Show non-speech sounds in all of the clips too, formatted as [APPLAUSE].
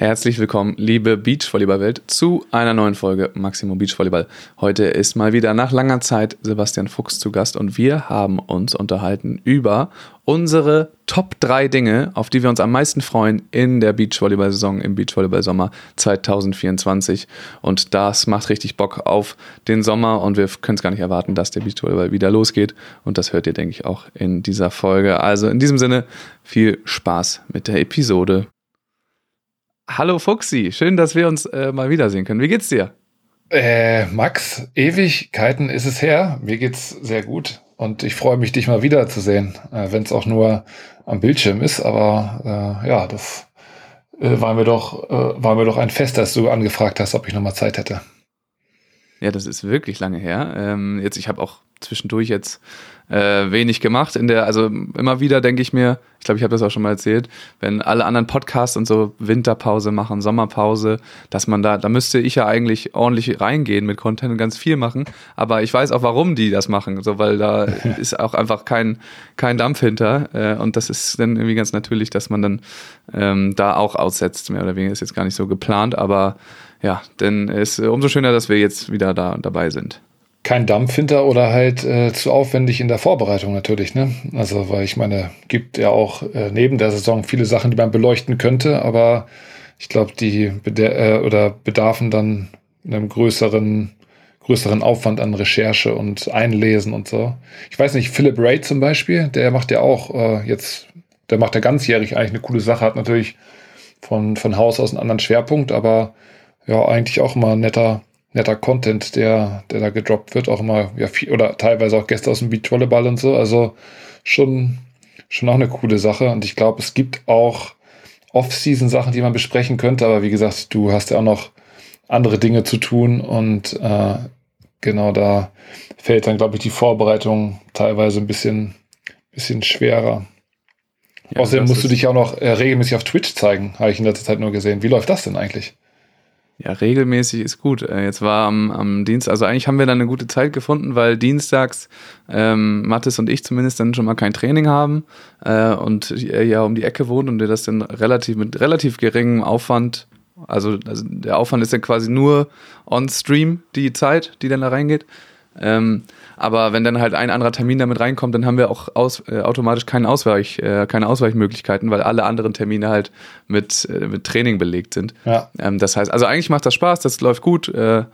Herzlich willkommen, liebe Beachvolleyball-Welt, zu einer neuen Folge Maximum Beachvolleyball. Heute ist mal wieder nach langer Zeit Sebastian Fuchs zu Gast und wir haben uns unterhalten über unsere Top 3 Dinge, auf die wir uns am meisten freuen in der Beachvolleyball-Saison im Beachvolleyball-Sommer 2024. Und das macht richtig Bock auf den Sommer und wir können es gar nicht erwarten, dass der Beachvolleyball wieder losgeht. Und das hört ihr, denke ich, auch in dieser Folge. Also in diesem Sinne, viel Spaß mit der Episode. Hallo Fuxi, schön, dass wir uns äh, mal wiedersehen können. Wie geht's dir? Äh, Max, Ewigkeiten ist es her. Mir geht's sehr gut und ich freue mich, dich mal wiederzusehen, äh, wenn es auch nur am Bildschirm ist. Aber äh, ja, das äh, war mir doch äh, war mir doch ein Fest, dass du angefragt hast, ob ich noch mal Zeit hätte. Ja, das ist wirklich lange her. Ähm, jetzt, ich habe auch zwischendurch jetzt äh, wenig gemacht. In der, also immer wieder denke ich mir, ich glaube, ich habe das auch schon mal erzählt, wenn alle anderen Podcasts und so Winterpause machen, Sommerpause, dass man da, da müsste ich ja eigentlich ordentlich reingehen mit Content und ganz viel machen. Aber ich weiß auch, warum die das machen, so weil da [LAUGHS] ist auch einfach kein kein Dampf hinter äh, und das ist dann irgendwie ganz natürlich, dass man dann ähm, da auch aussetzt. Mehr oder weniger ist jetzt gar nicht so geplant, aber ja, denn es ist umso schöner, dass wir jetzt wieder da dabei sind kein Dampf hinter oder halt äh, zu aufwendig in der Vorbereitung natürlich. Ne? Also, weil ich meine, gibt ja auch äh, neben der Saison viele Sachen, die man beleuchten könnte, aber ich glaube, die bede äh, oder bedarfen dann einem größeren, größeren Aufwand an Recherche und Einlesen und so. Ich weiß nicht, Philip Ray zum Beispiel, der macht ja auch äh, jetzt, der macht ja ganzjährig eigentlich eine coole Sache, hat natürlich von, von Haus aus einen anderen Schwerpunkt, aber ja, eigentlich auch immer ein netter, netter Content, der, der da gedroppt wird, auch immer, ja, viel, oder teilweise auch Gäste aus dem Beachvolleyball und so. Also schon, schon auch eine coole Sache. Und ich glaube, es gibt auch Off-Season-Sachen, die man besprechen könnte, aber wie gesagt, du hast ja auch noch andere Dinge zu tun und äh, genau da fällt dann, glaube ich, die Vorbereitung teilweise ein bisschen, bisschen schwerer. Ja, Außerdem musst du dich auch noch äh, regelmäßig auf Twitch zeigen, habe ich in letzter Zeit nur gesehen. Wie läuft das denn eigentlich? Ja, regelmäßig ist gut. Äh, jetzt war am, am Dienst, also eigentlich haben wir dann eine gute Zeit gefunden, weil dienstags ähm, Mathis und ich zumindest dann schon mal kein Training haben äh, und er ja um die Ecke wohnt und der das dann relativ mit relativ geringem Aufwand, also, also der Aufwand ist dann quasi nur on Stream die Zeit, die dann da reingeht. Ähm, aber wenn dann halt ein anderer Termin damit reinkommt, dann haben wir auch aus, äh, automatisch keinen Ausweich, äh, keine Ausweichmöglichkeiten, weil alle anderen Termine halt mit, äh, mit Training belegt sind. Ja. Ähm, das heißt, also eigentlich macht das Spaß, das läuft gut. Äh,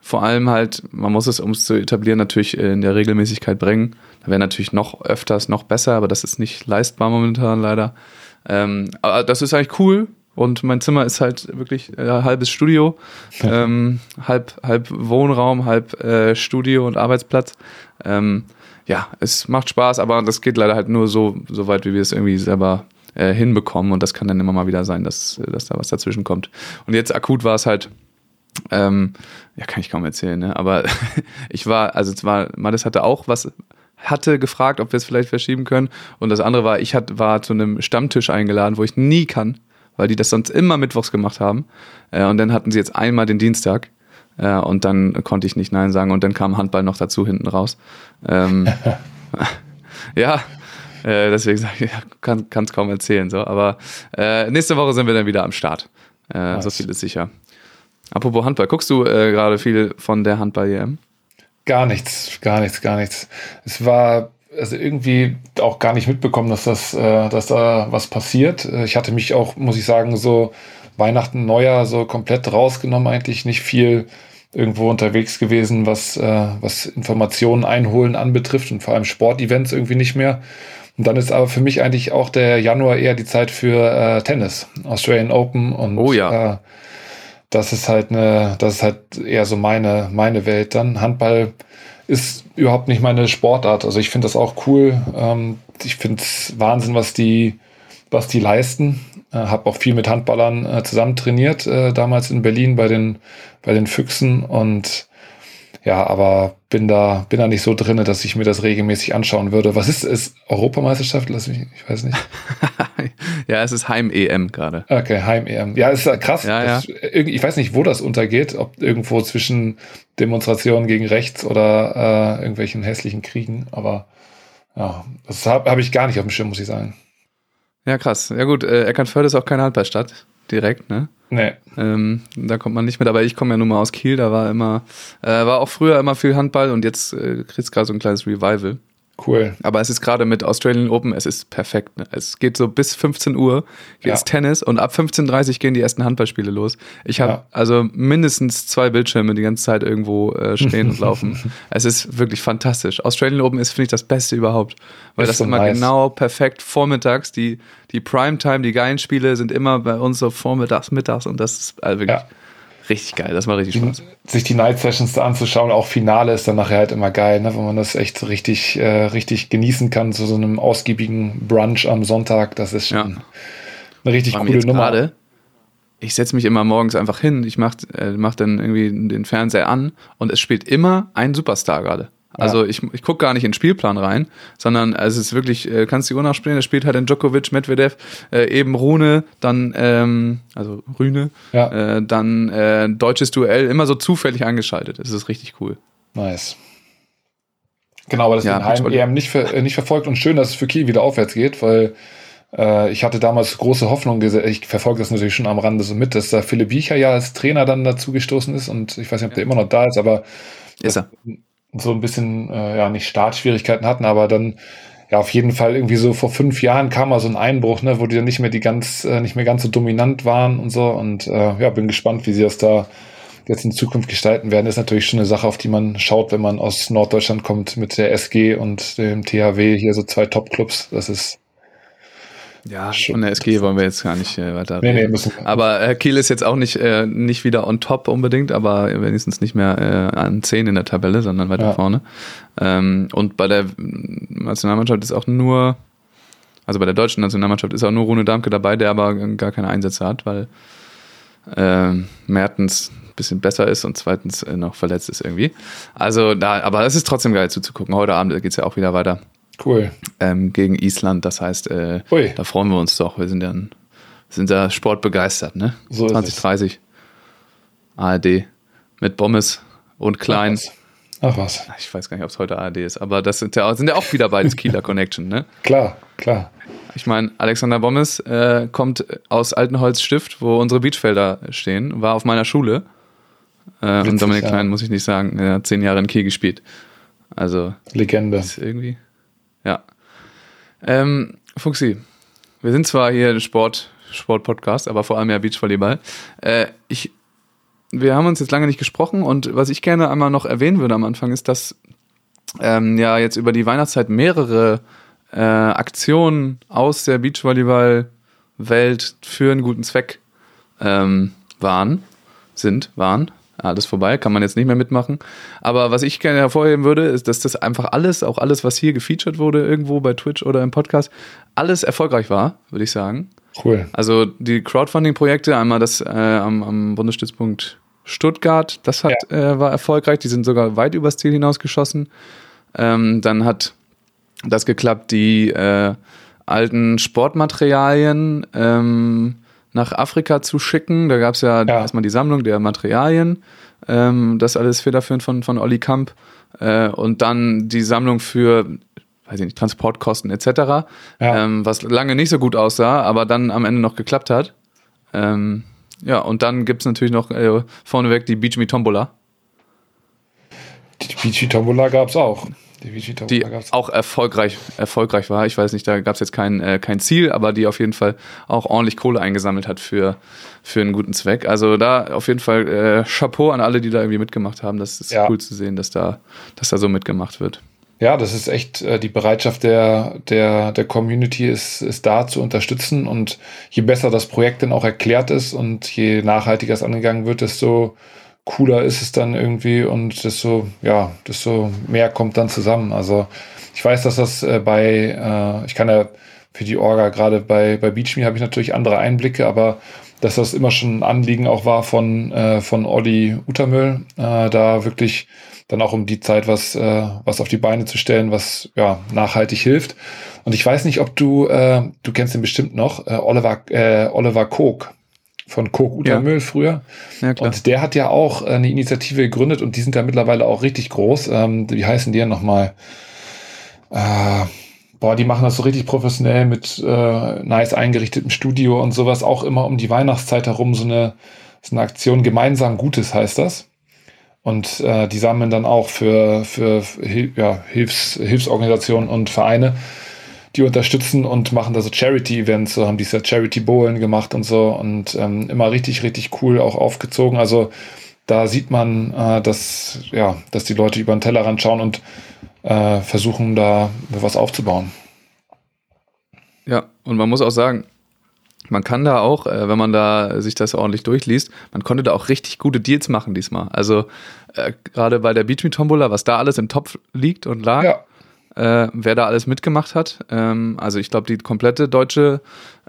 vor allem halt, man muss es, um es zu etablieren, natürlich in der Regelmäßigkeit bringen. Da wäre natürlich noch öfters noch besser, aber das ist nicht leistbar momentan leider. Ähm, aber das ist eigentlich cool. Und mein Zimmer ist halt wirklich äh, halbes Studio, ähm, halb, halb Wohnraum, halb äh, Studio und Arbeitsplatz. Ähm, ja, es macht Spaß, aber das geht leider halt nur so, so weit, wie wir es irgendwie selber äh, hinbekommen. Und das kann dann immer mal wieder sein, dass, dass da was dazwischen kommt. Und jetzt akut war es halt, ähm, ja, kann ich kaum erzählen, ne? Aber [LAUGHS] ich war, also es war, Mattes hatte auch was, hatte gefragt, ob wir es vielleicht verschieben können. Und das andere war, ich hat, war zu einem Stammtisch eingeladen, wo ich nie kann weil die das sonst immer mittwochs gemacht haben. Äh, und dann hatten sie jetzt einmal den Dienstag. Äh, und dann konnte ich nicht Nein sagen. Und dann kam Handball noch dazu hinten raus. Ähm, [LAUGHS] [LAUGHS] ja, äh, deswegen sage ich, kann es kaum erzählen. So. Aber äh, nächste Woche sind wir dann wieder am Start. Äh, so viel ist sicher. Apropos Handball, guckst du äh, gerade viel von der Handball-EM? Gar nichts, gar nichts, gar nichts. Es war also irgendwie auch gar nicht mitbekommen, dass das, äh, dass da was passiert. Äh, ich hatte mich auch, muss ich sagen, so Weihnachten, Neujahr so komplett rausgenommen, eigentlich nicht viel irgendwo unterwegs gewesen, was, äh, was Informationen einholen anbetrifft und vor allem Sportevents irgendwie nicht mehr. Und dann ist aber für mich eigentlich auch der Januar eher die Zeit für äh, Tennis, Australian Open und oh ja. Äh, das ist halt eine, das ist halt eher so meine, meine Welt dann. Handball ist überhaupt nicht meine Sportart. Also ich finde das auch cool. Ähm, ich finde es Wahnsinn, was die, was die leisten. Äh, habe auch viel mit Handballern äh, zusammen trainiert, äh, damals in Berlin bei den, bei den Füchsen und ja, aber bin da, bin da nicht so drin, dass ich mir das regelmäßig anschauen würde. Was ist es? Europameisterschaft? Lass mich, ich weiß nicht. [LAUGHS] ja, es ist Heim-EM gerade. Okay, Heim-EM. Ja, ist ja krass. Ja, ja. Ich weiß nicht, wo das untergeht, ob irgendwo zwischen Demonstrationen gegen rechts oder äh, irgendwelchen hässlichen Kriegen, aber ja, das habe hab ich gar nicht auf dem Schirm, muss ich sagen. Ja, krass. Ja gut, äh, Eckernförde ist auch keine Handballstadt, direkt, ne? Nee. Ähm, da kommt man nicht mit, aber ich komme ja nun mal aus Kiel, da war immer, äh, war auch früher immer viel Handball und jetzt äh, kriegst gerade so ein kleines Revival. Cool. Aber es ist gerade mit Australian Open, es ist perfekt. Ne? Es geht so bis 15 Uhr geht's ja. Tennis und ab 15.30 Uhr gehen die ersten Handballspiele los. Ich habe ja. also mindestens zwei Bildschirme die ganze Zeit irgendwo äh, stehen und laufen. [LAUGHS] Es ist wirklich fantastisch. Australian Open ist, finde ich, das Beste überhaupt. Weil ist das so immer nice. genau perfekt vormittags. Die, die Primetime, die geilen Spiele sind immer bei uns so vormittags, mittags und das ist also wirklich. Ja richtig geil, das macht richtig Spaß. Sich die Night Sessions da anzuschauen, auch Finale ist dann nachher halt immer geil, ne? wenn man das echt richtig, äh, richtig genießen kann, zu so einem ausgiebigen Brunch am Sonntag. Das ist schon ja. eine richtig coole Nummer. Grade, ich setze mich immer morgens einfach hin, ich mache äh, mach dann irgendwie den Fernseher an und es spielt immer ein Superstar gerade. Also ja. ich, ich gucke gar nicht in den Spielplan rein, sondern es ist wirklich, äh, kannst die Uhr nachspielen, da spielt halt dann Djokovic, Medvedev, äh, eben Rune, dann, ähm, also Rüne, ja. äh, dann äh, deutsches Duell, immer so zufällig angeschaltet. Das ist richtig cool. Nice. Genau, aber das ja, Heim EM nicht, ver äh, nicht verfolgt und schön, dass es für Kiel wieder aufwärts geht, weil äh, ich hatte damals große Hoffnung, ich verfolge das natürlich schon am Rande so mit, dass da Philipp Biecher ja als Trainer dann dazu gestoßen ist und ich weiß nicht, ob der immer noch da ist, aber ist er so ein bisschen, äh, ja, nicht Startschwierigkeiten hatten, aber dann ja auf jeden Fall irgendwie so vor fünf Jahren kam mal so ein Einbruch, ne, wo die dann nicht mehr die ganz, äh, nicht mehr ganz so dominant waren und so. Und äh, ja, bin gespannt, wie sie das da jetzt in Zukunft gestalten werden. ist natürlich schon eine Sache, auf die man schaut, wenn man aus Norddeutschland kommt mit der SG und dem THW, hier so zwei Top-Clubs. Das ist ja, von der SG wollen wir jetzt gar nicht äh, weiter nee, reden. Nee, aber äh, Kiel ist jetzt auch nicht, äh, nicht wieder on top unbedingt, aber wenigstens nicht mehr äh, an 10 in der Tabelle, sondern weiter ja. vorne. Ähm, und bei der Nationalmannschaft ist auch nur, also bei der deutschen Nationalmannschaft ist auch nur Rune Damke dabei, der aber gar keine Einsätze hat, weil äh, Mertens ein bisschen besser ist und zweitens äh, noch verletzt ist irgendwie. Also da, aber es ist trotzdem geil zuzugucken. Heute Abend geht es ja auch wieder weiter. Cool. Ähm, gegen Island. Das heißt, äh, da freuen wir uns doch. Wir sind ja sind da sportbegeistert, ne? So 2030. ARD mit Bommes und Klein. Ach was. Ach was. Ich weiß gar nicht, ob es heute ARD ist, aber das sind ja, sind ja auch wieder beides Kieler Connection, ne? [LAUGHS] Klar, klar. Ich meine, Alexander Bommes äh, kommt aus Altenholzstift, wo unsere Beachfelder stehen, war auf meiner Schule. Äh, Witzig, und Dominik ja. Klein, muss ich nicht sagen, er hat zehn Jahre in Kiel gespielt. Also. Legende. Ist irgendwie. Ja. Ähm, Fuxi, wir sind zwar hier ein Sport, Sport-Podcast, aber vor allem ja Beachvolleyball. Äh, ich, wir haben uns jetzt lange nicht gesprochen und was ich gerne einmal noch erwähnen würde am Anfang ist, dass ähm, ja jetzt über die Weihnachtszeit mehrere äh, Aktionen aus der Beachvolleyball-Welt für einen guten Zweck ähm, waren, sind, waren, alles vorbei, kann man jetzt nicht mehr mitmachen. Aber was ich gerne hervorheben würde, ist, dass das einfach alles, auch alles, was hier gefeatured wurde, irgendwo bei Twitch oder im Podcast, alles erfolgreich war, würde ich sagen. Cool. Also die Crowdfunding-Projekte, einmal das äh, am, am Bundesstützpunkt Stuttgart, das hat, ja. äh, war erfolgreich, die sind sogar weit übers Ziel hinausgeschossen. Ähm, dann hat das geklappt, die äh, alten Sportmaterialien ähm, nach Afrika zu schicken. Da gab es ja, ja, erstmal die Sammlung der Materialien, ähm, das alles federführend von, von Olli Kamp. Äh, und dann die Sammlung für, weiß ich nicht, Transportkosten etc., ja. ähm, was lange nicht so gut aussah, aber dann am Ende noch geklappt hat. Ähm, ja, und dann gibt es natürlich noch äh, vorneweg die Beach Me Tombola. Die Beach Me Tombola gab es auch die auch erfolgreich, erfolgreich war. Ich weiß nicht, da gab es jetzt kein, äh, kein Ziel, aber die auf jeden Fall auch ordentlich Kohle eingesammelt hat für, für einen guten Zweck. Also da auf jeden Fall äh, Chapeau an alle, die da irgendwie mitgemacht haben. Das ist ja. cool zu sehen, dass da, dass da so mitgemacht wird. Ja, das ist echt äh, die Bereitschaft der, der, der Community ist, ist da zu unterstützen und je besser das Projekt dann auch erklärt ist und je nachhaltiger es angegangen wird, desto cooler ist es dann irgendwie und desto, ja, desto mehr kommt dann zusammen. Also ich weiß, dass das äh, bei, äh, ich kann ja für die Orga, gerade bei, bei BeachMe habe ich natürlich andere Einblicke, aber dass das immer schon ein Anliegen auch war von, äh, von Olli Utermüll, äh, da wirklich dann auch um die Zeit was, äh, was auf die Beine zu stellen, was ja nachhaltig hilft. Und ich weiß nicht, ob du, äh, du kennst ihn bestimmt noch, äh, Oliver, äh, Oliver Koch von Kok Utermüll ja. früher. Ja. Und der hat ja auch eine Initiative gegründet und die sind ja mittlerweile auch richtig groß. Ähm, wie heißen die ja nochmal? Äh, boah, die machen das so richtig professionell mit äh, nice eingerichtetem Studio und sowas, auch immer um die Weihnachtszeit herum so eine, so eine Aktion gemeinsam Gutes heißt das. Und äh, die sammeln dann auch für, für ja, Hilfs, Hilfsorganisationen und Vereine, die unterstützen und machen da so Charity-Events, so haben dieses Charity-Bowlen gemacht und so und ähm, immer richtig, richtig cool auch aufgezogen. Also da sieht man, äh, dass, ja, dass die Leute über den Tellerrand schauen und äh, versuchen, da was aufzubauen. Ja, und man muss auch sagen, man kann da auch, äh, wenn man da sich das ordentlich durchliest, man konnte da auch richtig gute Deals machen diesmal. Also äh, gerade bei der Beach Tombola, was da alles im Topf liegt und lag, ja. Äh, wer da alles mitgemacht hat. Ähm, also ich glaube, die komplette deutsche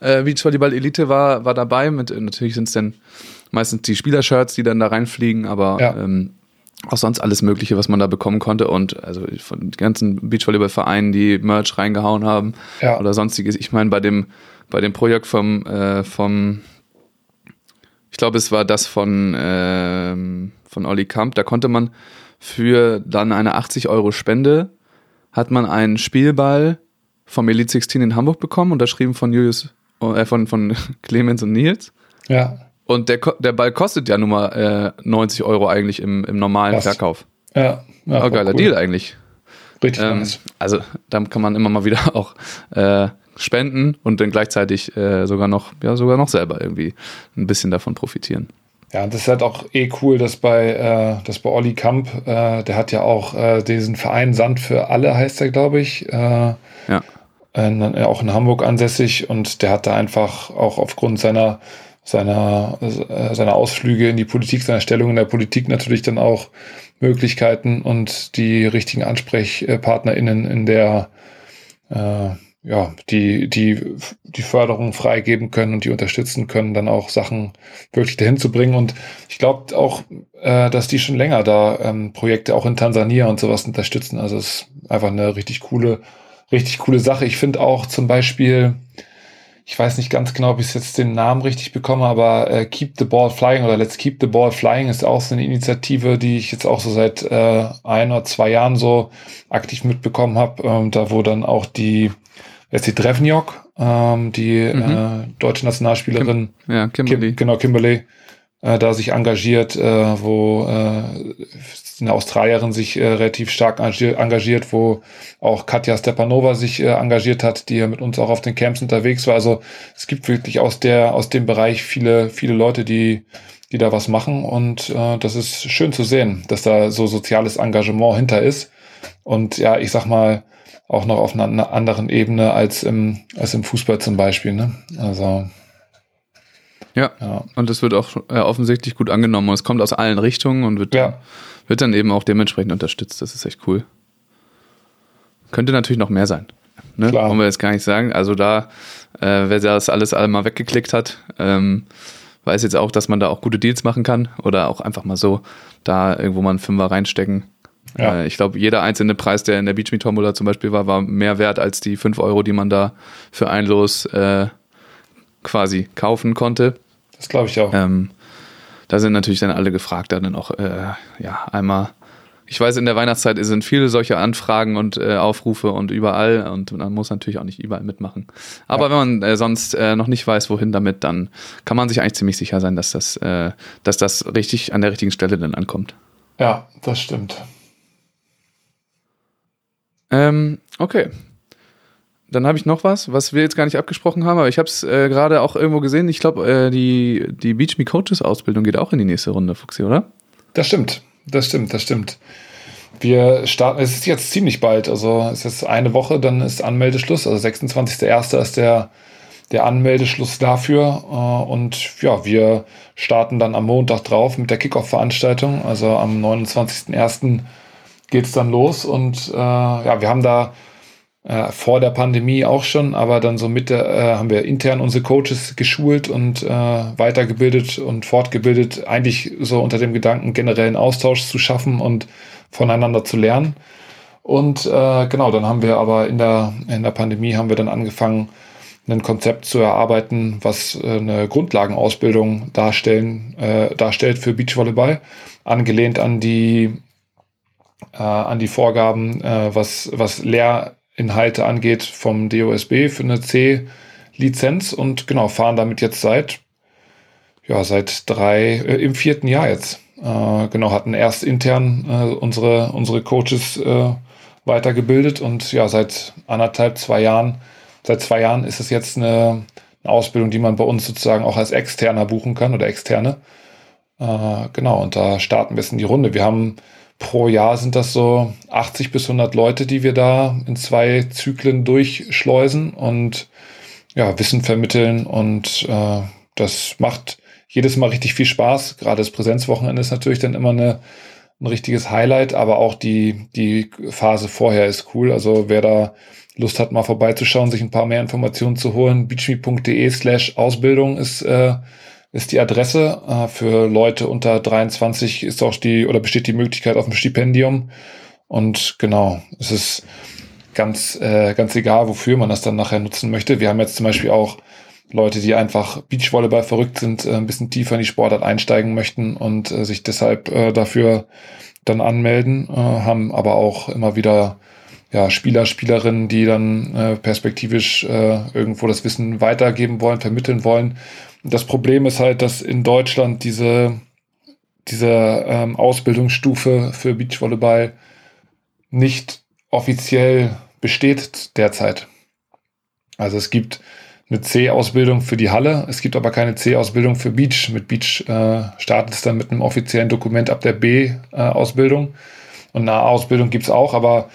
äh, Beachvolleyball-Elite war, war dabei. Mit, natürlich sind es dann meistens die Spielershirts, die dann da reinfliegen, aber ja. ähm, auch sonst alles Mögliche, was man da bekommen konnte und also von den ganzen Beachvolleyball-Vereinen, die Merch reingehauen haben ja. oder sonstiges. Ich meine, bei dem, bei dem Projekt vom, äh, vom ich glaube, es war das von, äh, von Olli Kamp, da konnte man für dann eine 80 Euro Spende, hat man einen Spielball vom Elite 16 in Hamburg bekommen, unterschrieben von Julius, äh, von, von [LAUGHS] Clemens und Nils. Ja. Und der, der Ball kostet ja nun mal äh, 90 Euro eigentlich im, im normalen Was? Verkauf. Ja. ja oh, geiler cool. Deal eigentlich. Richtig ähm, nice. Also da kann man immer mal wieder [LAUGHS] auch äh, spenden und dann gleichzeitig äh, sogar noch, ja, sogar noch selber irgendwie ein bisschen davon profitieren. Ja, das ist halt auch eh cool, dass bei, äh, dass bei Olli Kamp, äh, der hat ja auch äh, diesen Verein Sand für alle, heißt er, glaube ich. Äh, ja. Äh, auch in Hamburg ansässig und der hat da einfach auch aufgrund seiner seiner, äh, seiner Ausflüge in die Politik, seiner Stellung in der Politik natürlich dann auch Möglichkeiten und die richtigen AnsprechpartnerInnen in der, äh, ja, die, die, die Förderung freigeben können und die unterstützen können, dann auch Sachen wirklich dahin zu bringen. Und ich glaube auch, äh, dass die schon länger da ähm, Projekte auch in Tansania und sowas unterstützen. Also es ist einfach eine richtig coole, richtig coole Sache. Ich finde auch zum Beispiel, ich weiß nicht ganz genau, ob ich jetzt den Namen richtig bekomme, aber äh, Keep the Ball Flying oder Let's Keep the Ball Flying ist auch so eine Initiative, die ich jetzt auch so seit äh, ein oder zwei Jahren so aktiv mitbekommen habe. Ähm, da wo dann auch die, jetzt die Drevniok, ähm, die mhm. äh, deutsche Nationalspielerin, Kim, ja, Kimberly. Kim, genau, Kimberly, äh, da sich engagiert, äh, wo äh, eine Australierin sich äh, relativ stark engagiert, wo auch Katja Stepanova sich äh, engagiert hat, die ja mit uns auch auf den Camps unterwegs war. Also es gibt wirklich aus der aus dem Bereich viele viele Leute, die die da was machen und äh, das ist schön zu sehen, dass da so soziales Engagement hinter ist und ja, ich sag mal auch noch auf einer anderen Ebene als im als im Fußball zum Beispiel. Ne? Also ja. ja. Und es wird auch äh, offensichtlich gut angenommen und es kommt aus allen Richtungen und wird ja wird dann eben auch dementsprechend unterstützt. Das ist echt cool. Könnte natürlich noch mehr sein. Ne? Klar. Wollen wir jetzt gar nicht sagen. Also da, äh, wer das alles einmal weggeklickt hat, ähm, weiß jetzt auch, dass man da auch gute Deals machen kann oder auch einfach mal so da irgendwo mal einen Fünfer reinstecken. Ja. Äh, ich glaube, jeder einzelne Preis, der in der Beach Me Tombola zum Beispiel war, war mehr wert als die 5 Euro, die man da für ein Los äh, quasi kaufen konnte. Das glaube ich auch. Ähm, da sind natürlich dann alle gefragt, dann auch, äh, ja, einmal. Ich weiß, in der Weihnachtszeit sind viele solche Anfragen und äh, Aufrufe und überall und man muss natürlich auch nicht überall mitmachen. Aber ja. wenn man äh, sonst äh, noch nicht weiß, wohin damit, dann kann man sich eigentlich ziemlich sicher sein, dass das, dass das richtig an der richtigen Stelle dann ankommt. Ja, das stimmt. Ähm, okay, dann habe ich noch was, was wir jetzt gar nicht abgesprochen haben, aber ich habe es äh, gerade auch irgendwo gesehen. Ich glaube, äh, die, die Beach Me Coaches Ausbildung geht auch in die nächste Runde, Fuxi, oder? Das stimmt, das stimmt, das stimmt. Wir starten, es ist jetzt ziemlich bald, also es ist eine Woche, dann ist Anmeldeschluss, also 26.01. ist der, der Anmeldeschluss dafür. Äh, und ja, wir starten dann am Montag drauf mit der Kickoff-Veranstaltung, also am 29.01. geht es dann los und äh, ja, wir haben da äh, vor der Pandemie auch schon, aber dann so mit der, äh, haben wir intern unsere Coaches geschult und äh, weitergebildet und fortgebildet, eigentlich so unter dem Gedanken, generellen Austausch zu schaffen und voneinander zu lernen. Und äh, genau, dann haben wir aber in der, in der Pandemie haben wir dann angefangen, ein Konzept zu erarbeiten, was äh, eine Grundlagenausbildung darstellen, äh, darstellt für Beachvolleyball, angelehnt an die, äh, an die Vorgaben, äh, was, was Lehr Inhalte angeht vom DOSB für eine C-Lizenz und genau, fahren damit jetzt seit, ja, seit drei, äh, im vierten Jahr jetzt. Äh, genau, hatten erst intern äh, unsere, unsere Coaches äh, weitergebildet und ja, seit anderthalb, zwei Jahren, seit zwei Jahren ist es jetzt eine, eine Ausbildung, die man bei uns sozusagen auch als externer buchen kann oder externe. Genau, und da starten wir jetzt in die Runde. Wir haben pro Jahr sind das so 80 bis 100 Leute, die wir da in zwei Zyklen durchschleusen und ja, Wissen vermitteln und äh, das macht jedes Mal richtig viel Spaß. Gerade das Präsenzwochenende ist natürlich dann immer eine, ein richtiges Highlight, aber auch die, die Phase vorher ist cool. Also wer da Lust hat, mal vorbeizuschauen, sich ein paar mehr Informationen zu holen, beachme.de slash Ausbildung ist, äh, ist die Adresse. Äh, für Leute unter 23 ist auch die oder besteht die Möglichkeit auf ein Stipendium. Und genau, es ist ganz, äh, ganz egal, wofür man das dann nachher nutzen möchte. Wir haben jetzt zum Beispiel auch Leute, die einfach Beachvolleyball verrückt sind, äh, ein bisschen tiefer in die Sportart einsteigen möchten und äh, sich deshalb äh, dafür dann anmelden, äh, haben aber auch immer wieder ja, Spieler, Spielerinnen, die dann äh, perspektivisch äh, irgendwo das Wissen weitergeben wollen, vermitteln wollen. Das Problem ist halt, dass in Deutschland diese, diese ähm, Ausbildungsstufe für Beachvolleyball nicht offiziell besteht derzeit. Also es gibt eine C-Ausbildung für die Halle. Es gibt aber keine C-Ausbildung für Beach. Mit Beach äh, startet es dann mit einem offiziellen Dokument ab der B-Ausbildung. Und eine A-Ausbildung gibt es auch, aber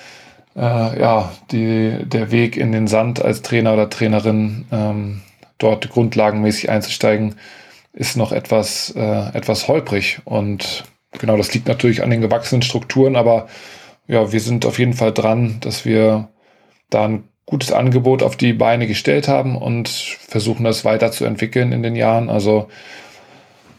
äh, ja, die, der Weg in den Sand als Trainer oder Trainerin, ähm, dort grundlagenmäßig einzusteigen, ist noch etwas, äh, etwas holprig. Und genau, das liegt natürlich an den gewachsenen Strukturen, aber ja, wir sind auf jeden Fall dran, dass wir da ein gutes Angebot auf die Beine gestellt haben und versuchen das weiterzuentwickeln in den Jahren. Also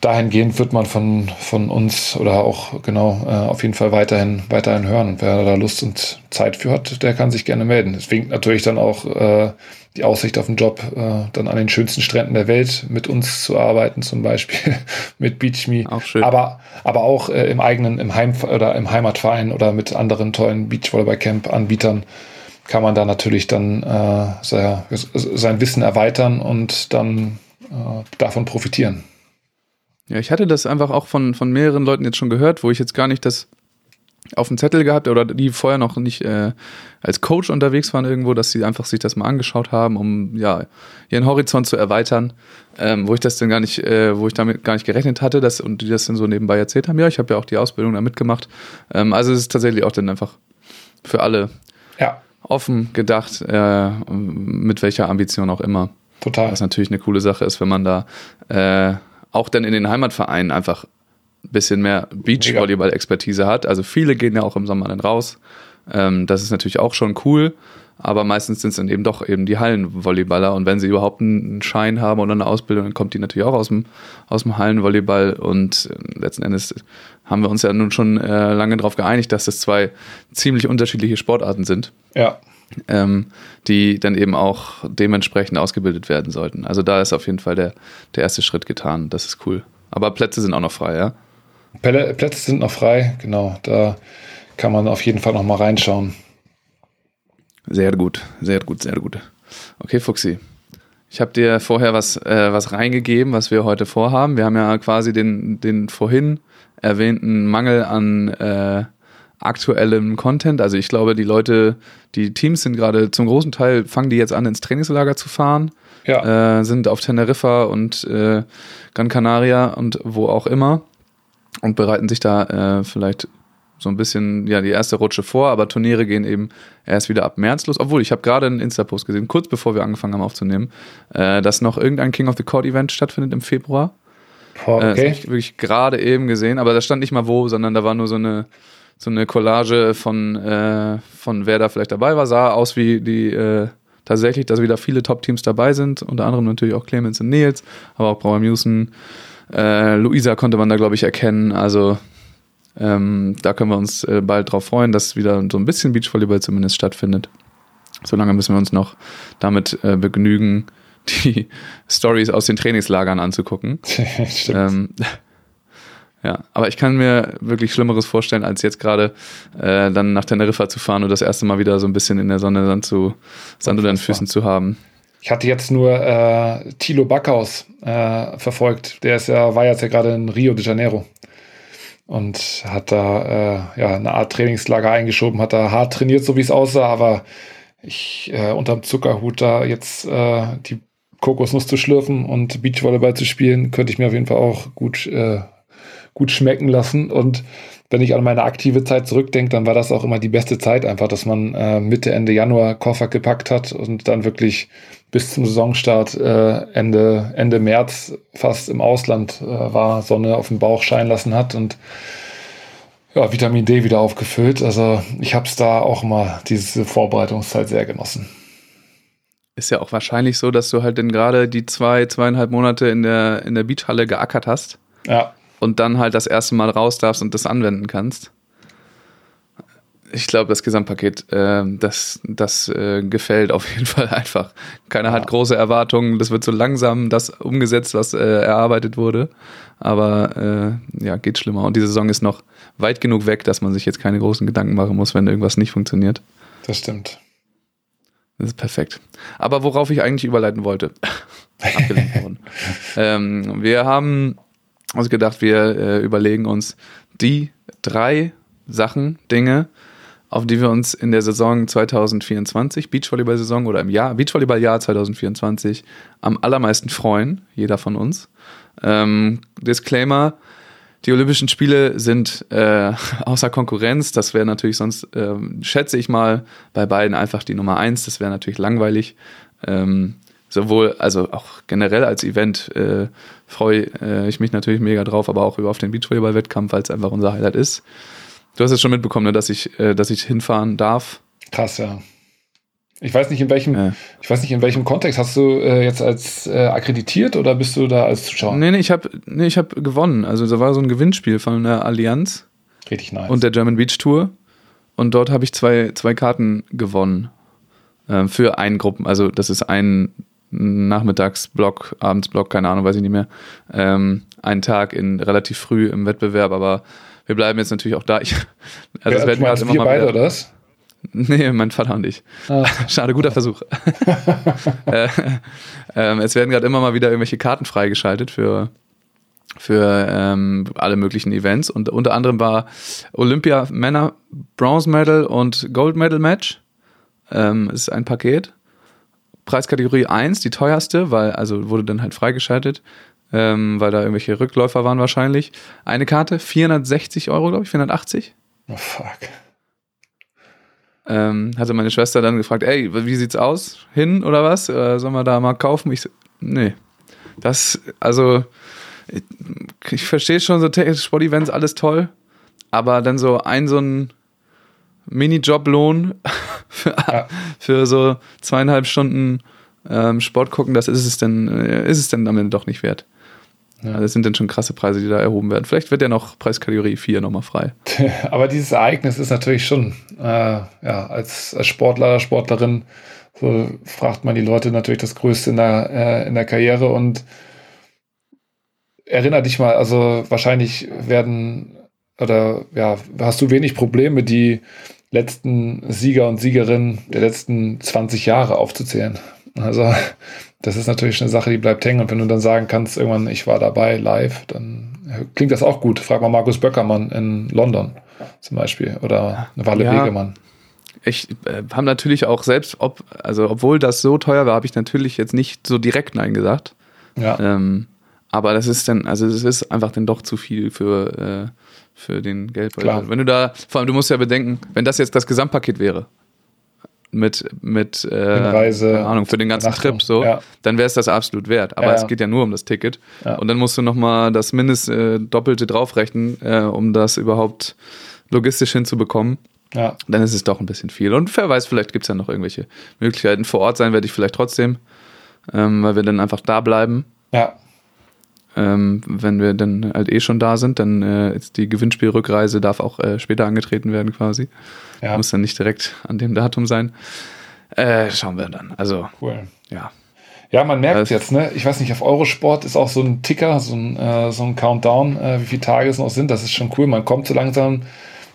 dahingehend wird man von, von uns oder auch genau äh, auf jeden Fall weiterhin, weiterhin hören. Und wer da Lust und Zeit für hat, der kann sich gerne melden. Es winkt natürlich dann auch äh, die Aussicht auf einen Job, äh, dann an den schönsten Stränden der Welt mit uns zu arbeiten, zum Beispiel [LAUGHS] mit BeachMe. Auch schön. Aber, aber auch äh, im eigenen, im Heim oder im Heimatverein oder mit anderen tollen Beachvolleyball-Camp-Anbietern kann man da natürlich dann äh, sehr, sein Wissen erweitern und dann äh, davon profitieren. Ja, ich hatte das einfach auch von, von mehreren Leuten jetzt schon gehört, wo ich jetzt gar nicht das auf dem Zettel gehabt oder die vorher noch nicht äh, als Coach unterwegs waren irgendwo, dass sie einfach sich das mal angeschaut haben, um ja ihren Horizont zu erweitern, ähm, wo ich das dann gar nicht, äh, wo ich damit gar nicht gerechnet hatte, dass und die das dann so nebenbei erzählt haben. Ja, ich habe ja auch die Ausbildung da mitgemacht. Ähm, also es ist tatsächlich auch dann einfach für alle ja offen gedacht, äh, mit welcher Ambition auch immer. Total. Was natürlich eine coole Sache ist, wenn man da äh, auch dann in den Heimatvereinen einfach ein bisschen mehr Beachvolleyball-Expertise hat. Also viele gehen ja auch im Sommer dann raus. Ähm, das ist natürlich auch schon cool aber meistens sind es dann eben doch eben die Hallenvolleyballer und wenn sie überhaupt einen Schein haben oder eine Ausbildung, dann kommt die natürlich auch aus dem, aus dem Hallenvolleyball und äh, letzten Endes haben wir uns ja nun schon äh, lange darauf geeinigt, dass das zwei ziemlich unterschiedliche Sportarten sind. Ja. Ähm, die dann eben auch dementsprechend ausgebildet werden sollten. Also da ist auf jeden Fall der, der erste Schritt getan. Das ist cool. Aber Plätze sind auch noch frei, ja? Plätze sind noch frei, genau. Da kann man auf jeden Fall noch mal reinschauen. Sehr gut, sehr gut, sehr gut. Okay, Fuxi. Ich habe dir vorher was, äh, was reingegeben, was wir heute vorhaben. Wir haben ja quasi den, den vorhin erwähnten Mangel an äh, aktuellem Content. Also ich glaube, die Leute, die Teams sind gerade zum großen Teil, fangen die jetzt an, ins Trainingslager zu fahren. Ja. Äh, sind auf Teneriffa und äh, Gran Canaria und wo auch immer und bereiten sich da äh, vielleicht so ein bisschen, ja, die erste Rutsche vor, aber Turniere gehen eben erst wieder ab März los. Obwohl, ich habe gerade einen Insta-Post gesehen, kurz bevor wir angefangen haben aufzunehmen, äh, dass noch irgendein King of the Court Event stattfindet im Februar. Oh, okay. Äh, das habe ich wirklich gerade eben gesehen, aber da stand nicht mal wo, sondern da war nur so eine, so eine Collage von, äh, von wer da vielleicht dabei war. Sah aus wie die, äh, tatsächlich, dass wieder viele Top-Teams dabei sind, unter anderem natürlich auch Clemens und Nils, aber auch Brauer Musen. Äh, Luisa konnte man da, glaube ich, erkennen. Also ähm, da können wir uns äh, bald drauf freuen, dass wieder so ein bisschen Beachvolleyball zumindest stattfindet. Solange müssen wir uns noch damit äh, begnügen, die [LAUGHS] Stories aus den Trainingslagern anzugucken. [LAUGHS] ähm, Ja, aber ich kann mir wirklich Schlimmeres vorstellen, als jetzt gerade äh, dann nach Teneriffa zu fahren und das erste Mal wieder so ein bisschen in der Sonne dann zu Sand unter den Füßen zu haben. Ich hatte jetzt nur äh, Thilo Backhaus äh, verfolgt. Der ist ja, war jetzt ja gerade in Rio de Janeiro und hat da äh, ja eine Art Trainingslager eingeschoben, hat da hart trainiert, so wie es aussah, aber ich äh, unterm Zuckerhut da jetzt äh, die Kokosnuss zu schlürfen und Beachvolleyball zu spielen, könnte ich mir auf jeden Fall auch gut äh, gut schmecken lassen. Und wenn ich an meine aktive Zeit zurückdenke, dann war das auch immer die beste Zeit, einfach, dass man äh, Mitte, Ende Januar Koffer gepackt hat und dann wirklich bis zum Saisonstart äh, Ende, Ende März fast im Ausland äh, war, Sonne auf dem Bauch scheinen lassen hat und ja, Vitamin D wieder aufgefüllt. Also ich habe es da auch mal diese Vorbereitungszeit sehr genossen. Ist ja auch wahrscheinlich so, dass du halt dann gerade die zwei, zweieinhalb Monate in der, in der Beachhalle geackert hast. Ja und dann halt das erste Mal raus darfst und das anwenden kannst. Ich glaube, das Gesamtpaket, äh, das, das äh, gefällt auf jeden [LAUGHS] Fall einfach. Keiner ja. hat große Erwartungen. Das wird so langsam das umgesetzt, was äh, erarbeitet wurde. Aber äh, ja, geht schlimmer. Und die Saison ist noch weit genug weg, dass man sich jetzt keine großen Gedanken machen muss, wenn irgendwas nicht funktioniert. Das stimmt. Das ist perfekt. Aber worauf ich eigentlich überleiten wollte, [LAUGHS] abgelenkt worden. ähm, wir haben also gedacht, wir äh, überlegen uns die drei Sachen, Dinge, auf die wir uns in der Saison 2024, Beachvolleyball-Saison oder im Jahr, Beachvolleyball-Jahr 2024 am allermeisten freuen, jeder von uns. Ähm, Disclaimer, die Olympischen Spiele sind äh, [LAUGHS] außer Konkurrenz. Das wäre natürlich sonst, äh, schätze ich mal, bei beiden einfach die Nummer eins. Das wäre natürlich langweilig. Ähm, sowohl, also auch generell als Event äh, freue äh, ich mich natürlich mega drauf, aber auch über auf den Beachvolleyball-Wettkampf, weil es einfach unser Highlight ist. Du hast es schon mitbekommen, ne, dass ich, äh, dass ich hinfahren darf. Krass, ja. Ich weiß nicht, in welchem, ja. ich weiß nicht, in welchem Kontext hast du äh, jetzt als äh, akkreditiert oder bist du da als Zuschauer? Nee, nee, ich habe nee, hab gewonnen. Also da war so ein Gewinnspiel von der Allianz. Richtig nice. Und der German Beach Tour. Und dort habe ich zwei, zwei Karten gewonnen. Ähm, für einen Gruppen. Also das ist ein Nachmittagsblock, Abendsblock, keine Ahnung, weiß ich nicht mehr. Ähm, einen Tag in relativ früh im Wettbewerb, aber wir bleiben jetzt natürlich auch da. Ich, also ja, es werden wir immer wir mal beide, wieder, was? Nee, mein Vater und ich. Ah. [LAUGHS] Schade, guter Versuch. [LAUGHS] äh, äh, es werden gerade immer mal wieder irgendwelche Karten freigeschaltet für, für ähm, alle möglichen Events. Und unter anderem war Olympia Männer Bronze Medal und Gold Medal Match. Ähm, ist ein Paket. Preiskategorie 1, die teuerste, weil, also wurde dann halt freigeschaltet, ähm, weil da irgendwelche Rückläufer waren wahrscheinlich. Eine Karte, 460 Euro, glaube ich, 480. Oh fuck. Ähm, hatte meine Schwester dann gefragt, ey, wie sieht's aus? Hin oder was? Äh, sollen wir da mal kaufen? Ich so, nee. Das, also, ich, ich verstehe schon so Sportevents, alles toll, aber dann so ein, so ein Minijob-Lohn [LAUGHS] für, ja. für so zweieinhalb Stunden ähm, Sport gucken, das ist es denn, äh, ist es denn am Ende doch nicht wert. Ja. Also das sind dann schon krasse Preise, die da erhoben werden. Vielleicht wird ja noch Preiskategorie 4 nochmal frei. [LAUGHS] Aber dieses Ereignis ist natürlich schon, äh, ja, als, als Sportler, Sportlerin, so fragt man die Leute natürlich das Größte in der, äh, in der Karriere und erinner dich mal, also wahrscheinlich werden oder ja, hast du wenig Probleme, die letzten Sieger und Siegerinnen der letzten 20 Jahre aufzuzählen. Also, das ist natürlich eine Sache, die bleibt hängen. Und wenn du dann sagen kannst, irgendwann, ich war dabei live, dann klingt das auch gut. Frag mal Markus Böckermann in London zum Beispiel oder Walle ja. Wegemann. Ich äh, habe natürlich auch selbst, ob, also obwohl das so teuer war, habe ich natürlich jetzt nicht so direkt Nein gesagt. Ja. Ähm, aber das ist dann, also es ist einfach dann doch zu viel für, äh, für den Geldbeutel. Klar. Wenn du da, vor allem, du musst ja bedenken, wenn das jetzt das Gesamtpaket wäre, mit, mit äh, Reise, keine Ahnung, für den ganzen Trip so, ja. dann wäre es das absolut wert. Aber ja, es geht ja nur um das Ticket. Ja. Und dann musst du nochmal das Mindest äh, Doppelte draufrechnen, äh, um das überhaupt logistisch hinzubekommen. Ja. Dann ist es doch ein bisschen viel. Und wer weiß, vielleicht gibt es ja noch irgendwelche Möglichkeiten. Vor Ort sein werde ich vielleicht trotzdem, ähm, weil wir dann einfach da bleiben. Ja. Ähm, wenn wir dann halt eh schon da sind, dann äh, ist die Gewinnspielrückreise darf auch äh, später angetreten werden quasi. Ja. Muss dann nicht direkt an dem Datum sein. Äh, schauen wir dann. Also, cool. ja. Ja, man merkt jetzt, ne? Ich weiß nicht, auf Eurosport ist auch so ein Ticker, so ein, äh, so ein Countdown, äh, wie viele Tage es noch sind. Das ist schon cool. Man kommt so langsam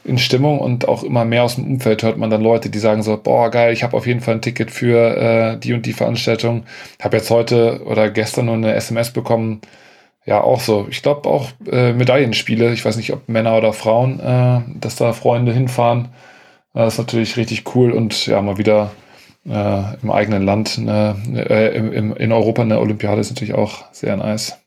in Stimmung und auch immer mehr aus dem Umfeld hört man dann Leute, die sagen so, boah, geil, ich habe auf jeden Fall ein Ticket für äh, die und die Veranstaltung. Habe jetzt heute oder gestern nur eine SMS bekommen. Ja, auch so. Ich glaube auch äh, Medaillenspiele. Ich weiß nicht, ob Männer oder Frauen, äh, dass da Freunde hinfahren. Das ist natürlich richtig cool und ja, mal wieder äh, im eigenen Land, eine, äh, im, in Europa eine Olympiade ist natürlich auch sehr nice.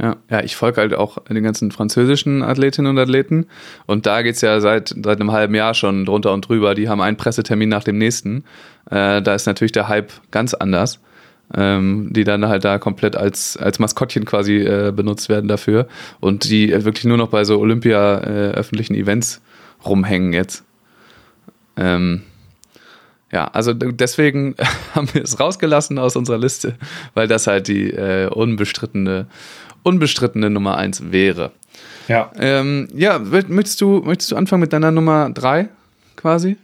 Ja, ja, ich folge halt auch den ganzen französischen Athletinnen und Athleten. Und da geht's ja seit, seit einem halben Jahr schon drunter und drüber. Die haben einen Pressetermin nach dem nächsten. Äh, da ist natürlich der Hype ganz anders. Ähm, die dann halt da komplett als, als Maskottchen quasi äh, benutzt werden dafür. Und die wirklich nur noch bei so Olympia-öffentlichen äh, Events rumhängen jetzt. Ähm, ja, also deswegen [LAUGHS] haben wir es rausgelassen aus unserer Liste, weil das halt die äh, unbestrittene, unbestrittene Nummer eins wäre. Ja. Ähm, ja, möchtest du, möchtest du anfangen mit deiner Nummer drei quasi?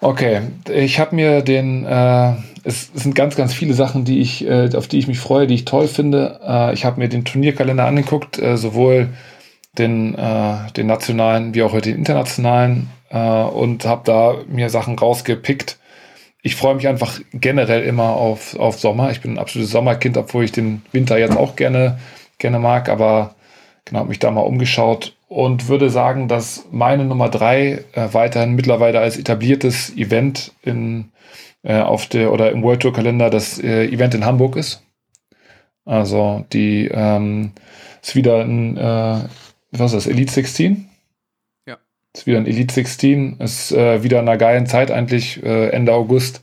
Okay, ich habe mir den, äh, es, sind ganz, ganz viele Sachen, die ich, äh, auf die ich mich freue, die ich toll finde. Äh, ich habe mir den Turnierkalender angeguckt, äh, sowohl den, äh, den nationalen wie auch den internationalen äh, und habe da mir Sachen rausgepickt. Ich freue mich einfach generell immer auf, auf Sommer. Ich bin ein absolutes Sommerkind, obwohl ich den Winter jetzt auch gerne, gerne mag, aber genau, habe mich da mal umgeschaut und würde sagen, dass meine Nummer drei äh, weiterhin mittlerweile als etabliertes Event in, äh, auf der oder im World Tour Kalender das äh, Event in Hamburg ist. Also die ähm, ist wieder ein äh, was ist das, Elite 16? Ja. Ist wieder ein Elite 16, ist äh, wieder in einer geilen Zeit eigentlich, äh, Ende August.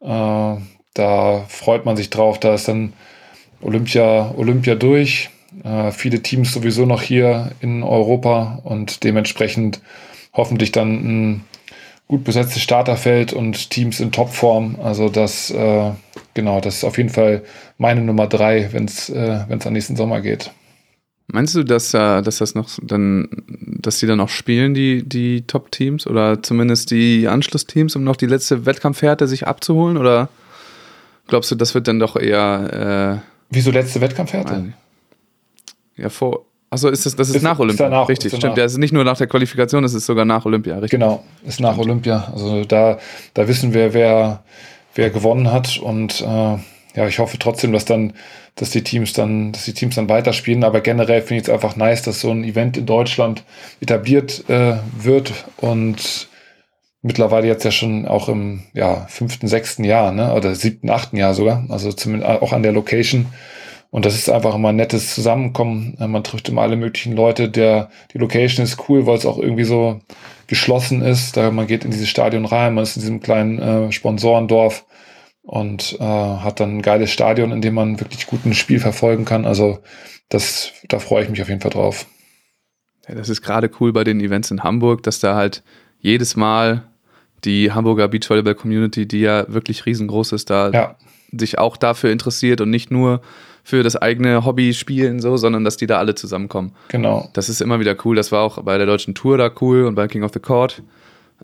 Äh, da freut man sich drauf, da ist dann Olympia, Olympia durch. Viele Teams sowieso noch hier in Europa und dementsprechend hoffentlich dann ein gut besetztes Starterfeld und Teams in Topform. Also das, äh, genau, das ist auf jeden Fall meine Nummer drei, wenn es äh, an nächsten Sommer geht. Meinst du, dass, äh, dass das noch dann, dass die dann noch spielen, die, die Top-Teams oder zumindest die Anschlussteams, um noch die letzte Wettkampfhärte sich abzuholen? Oder glaubst du, das wird dann doch eher. Äh, Wieso letzte Wettkampfhärte? Ja, vor. Achso, ist das, das ist, ist nach Olympia. Ist danach, richtig, ist stimmt. Ja, es ist nicht nur nach der Qualifikation, es ist sogar nach Olympia, richtig. Genau, ist nach stimmt. Olympia. Also da, da wissen wir, wer, wer gewonnen hat und äh, ja, ich hoffe trotzdem, dass dann, dass die Teams dann, dass die Teams dann weiterspielen. Aber generell finde ich es einfach nice, dass so ein Event in Deutschland etabliert äh, wird und mittlerweile jetzt ja schon auch im ja, fünften, sechsten Jahr, ne? Oder siebten, achten Jahr sogar. Also zumindest auch an der Location. Und das ist einfach immer ein nettes Zusammenkommen. Man trifft immer alle möglichen Leute. Der, die Location ist cool, weil es auch irgendwie so geschlossen ist. Da man geht in dieses Stadion rein, man ist in diesem kleinen äh, Sponsorendorf und äh, hat dann ein geiles Stadion, in dem man wirklich gut ein Spiel verfolgen kann. Also das, da freue ich mich auf jeden Fall drauf. Ja, das ist gerade cool bei den Events in Hamburg, dass da halt jedes Mal die Hamburger Beachvolleyball Community, die ja wirklich riesengroß ist, da ja. sich auch dafür interessiert und nicht nur für das eigene Hobby spielen, so, sondern dass die da alle zusammenkommen. Genau. Das ist immer wieder cool. Das war auch bei der deutschen Tour da cool und bei King of the Court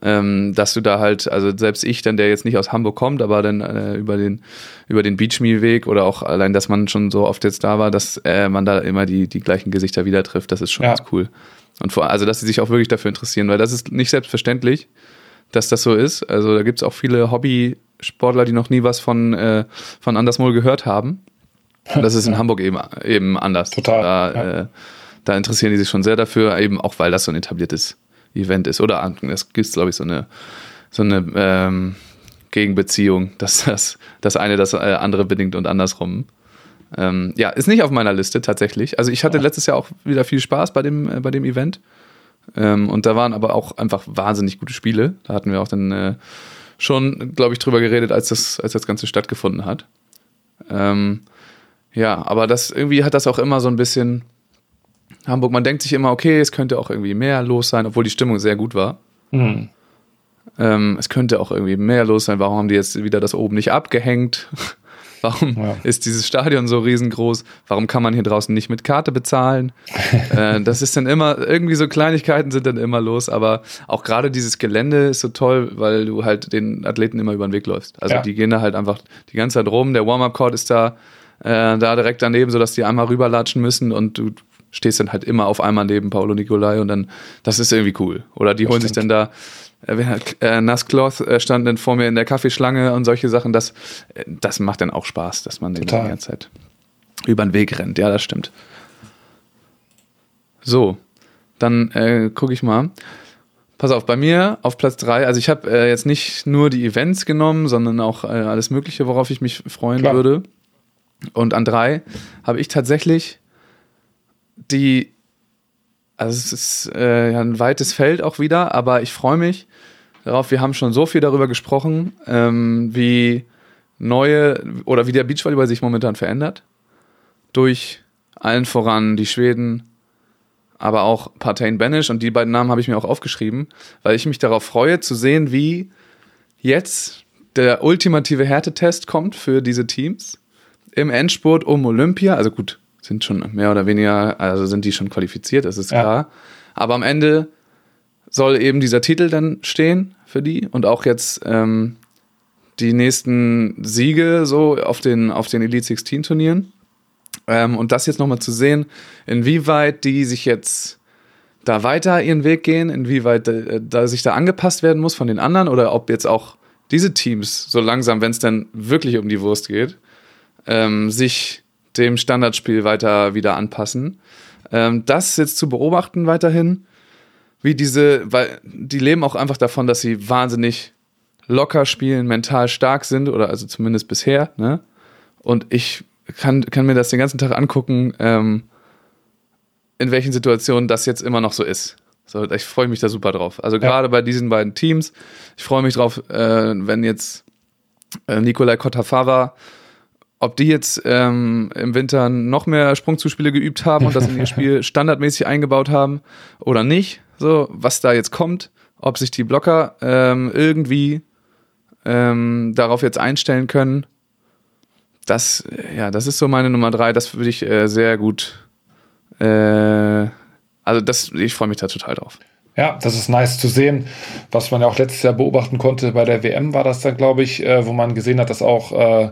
ähm, dass du da halt, also selbst ich dann, der jetzt nicht aus Hamburg kommt, aber dann äh, über den über den Beachme-Weg oder auch allein, dass man schon so oft jetzt da war, dass äh, man da immer die die gleichen Gesichter wieder trifft, das ist schon ja. ganz cool. Und vor, also dass sie sich auch wirklich dafür interessieren, weil das ist nicht selbstverständlich, dass das so ist. Also da gibt es auch viele Hobby-Sportler, die noch nie was von äh, von Andersmol gehört haben. Und das ist in Hamburg eben eben anders. Total. Da, ja. äh, da interessieren die sich schon sehr dafür, eben auch weil das so ein etabliertes Event ist. Oder es gibt, glaube ich, so eine, so eine ähm, Gegenbeziehung, [LAUGHS] dass das, das eine das äh, andere bedingt und andersrum. Ähm, ja, ist nicht auf meiner Liste tatsächlich. Also ich hatte ja. letztes Jahr auch wieder viel Spaß bei dem, äh, bei dem Event. Ähm, und da waren aber auch einfach wahnsinnig gute Spiele. Da hatten wir auch dann äh, schon, glaube ich, drüber geredet, als das, als das Ganze stattgefunden hat. Ähm, ja, aber das irgendwie hat das auch immer so ein bisschen, Hamburg, man denkt sich immer, okay, es könnte auch irgendwie mehr los sein, obwohl die Stimmung sehr gut war. Mhm. Ähm, es könnte auch irgendwie mehr los sein. Warum haben die jetzt wieder das oben nicht abgehängt? [LAUGHS] Warum ja. ist dieses Stadion so riesengroß? Warum kann man hier draußen nicht mit Karte bezahlen? [LAUGHS] äh, das ist dann immer, irgendwie so Kleinigkeiten sind dann immer los, aber auch gerade dieses Gelände ist so toll, weil du halt den Athleten immer über den Weg läufst. Also ja. die gehen da halt einfach die ganze Zeit rum, der Warm-Up-Court ist da, äh, da direkt daneben, sodass die einmal rüberlatschen müssen und du stehst dann halt immer auf einmal neben Paolo Nicolai und dann, das ist irgendwie cool. Oder die das holen stimmt. sich dann da äh, äh, Nasscloth äh, stand dann vor mir in der Kaffeeschlange und solche Sachen. Das, äh, das macht dann auch Spaß, dass man den die ganze Zeit über den Weg rennt. Ja, das stimmt. So, dann äh, gucke ich mal. Pass auf, bei mir auf Platz 3, also ich habe äh, jetzt nicht nur die Events genommen, sondern auch äh, alles Mögliche, worauf ich mich freuen Klar. würde. Und an drei habe ich tatsächlich die also es ist äh, ein weites Feld auch wieder, aber ich freue mich darauf. Wir haben schon so viel darüber gesprochen, ähm, wie neue oder wie der Beachvolleyball sich momentan verändert. Durch allen voran die Schweden, aber auch Partain Banish und die beiden Namen habe ich mir auch aufgeschrieben, weil ich mich darauf freue zu sehen, wie jetzt der ultimative Härtetest kommt für diese Teams im Endspurt um Olympia. Also gut, sind schon mehr oder weniger, also sind die schon qualifiziert, das ist ja. klar. Aber am Ende soll eben dieser Titel dann stehen für die und auch jetzt ähm, die nächsten Siege so auf den, auf den Elite 16 Turnieren. Ähm, und das jetzt nochmal zu sehen, inwieweit die sich jetzt da weiter ihren Weg gehen, inwieweit äh, da sich da angepasst werden muss von den anderen oder ob jetzt auch diese Teams so langsam, wenn es dann wirklich um die Wurst geht, ähm, sich dem Standardspiel weiter wieder anpassen. Ähm, das jetzt zu beobachten weiterhin, wie diese, weil die leben auch einfach davon, dass sie wahnsinnig locker spielen, mental stark sind oder also zumindest bisher. Ne? Und ich kann, kann mir das den ganzen Tag angucken, ähm, in welchen Situationen das jetzt immer noch so ist. So, ich freue mich da super drauf. Also gerade ja. bei diesen beiden Teams. Ich freue mich drauf, äh, wenn jetzt äh, Nikolai Kotafava ob die jetzt ähm, im Winter noch mehr Sprungzuspiele geübt haben und das in ihr [LAUGHS] Spiel standardmäßig eingebaut haben oder nicht, so was da jetzt kommt, ob sich die Blocker ähm, irgendwie ähm, darauf jetzt einstellen können. Das, ja, das ist so meine Nummer drei. Das würde ich äh, sehr gut. Äh, also das, ich freue mich da total drauf. Ja, das ist nice zu sehen. Was man ja auch letztes Jahr beobachten konnte bei der WM war das dann, glaube ich, äh, wo man gesehen hat, dass auch äh,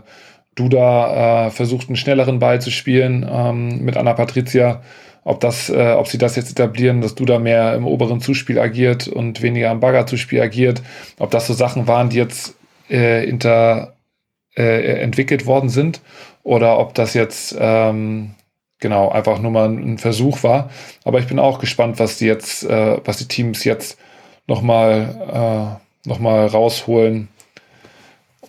Duda äh, versucht, einen schnelleren Ball zu spielen ähm, mit Anna Patricia. Ob, das, äh, ob sie das jetzt etablieren, dass Duda mehr im oberen Zuspiel agiert und weniger am Bagger-Zuspiel agiert. Ob das so Sachen waren, die jetzt äh, inter, äh, entwickelt worden sind oder ob das jetzt ähm, genau einfach nur mal ein Versuch war. Aber ich bin auch gespannt, was die jetzt, äh, was die Teams jetzt nochmal äh, noch rausholen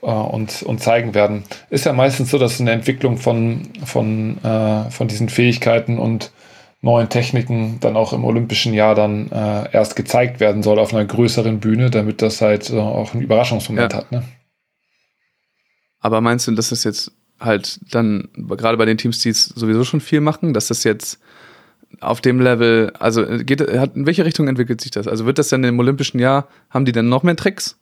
äh, und, und zeigen werden. Ist ja meistens so, dass eine Entwicklung von, von, äh, von diesen Fähigkeiten und neuen Techniken dann auch im olympischen Jahr dann äh, erst gezeigt werden soll auf einer größeren Bühne, damit das halt äh, auch einen Überraschungsmoment ja. hat. Ne? Aber meinst du, dass das jetzt halt dann, gerade bei den Teams, die es sowieso schon viel machen, dass das jetzt auf dem Level, also geht, hat, in welche Richtung entwickelt sich das? Also wird das dann im olympischen Jahr, haben die dann noch mehr Tricks?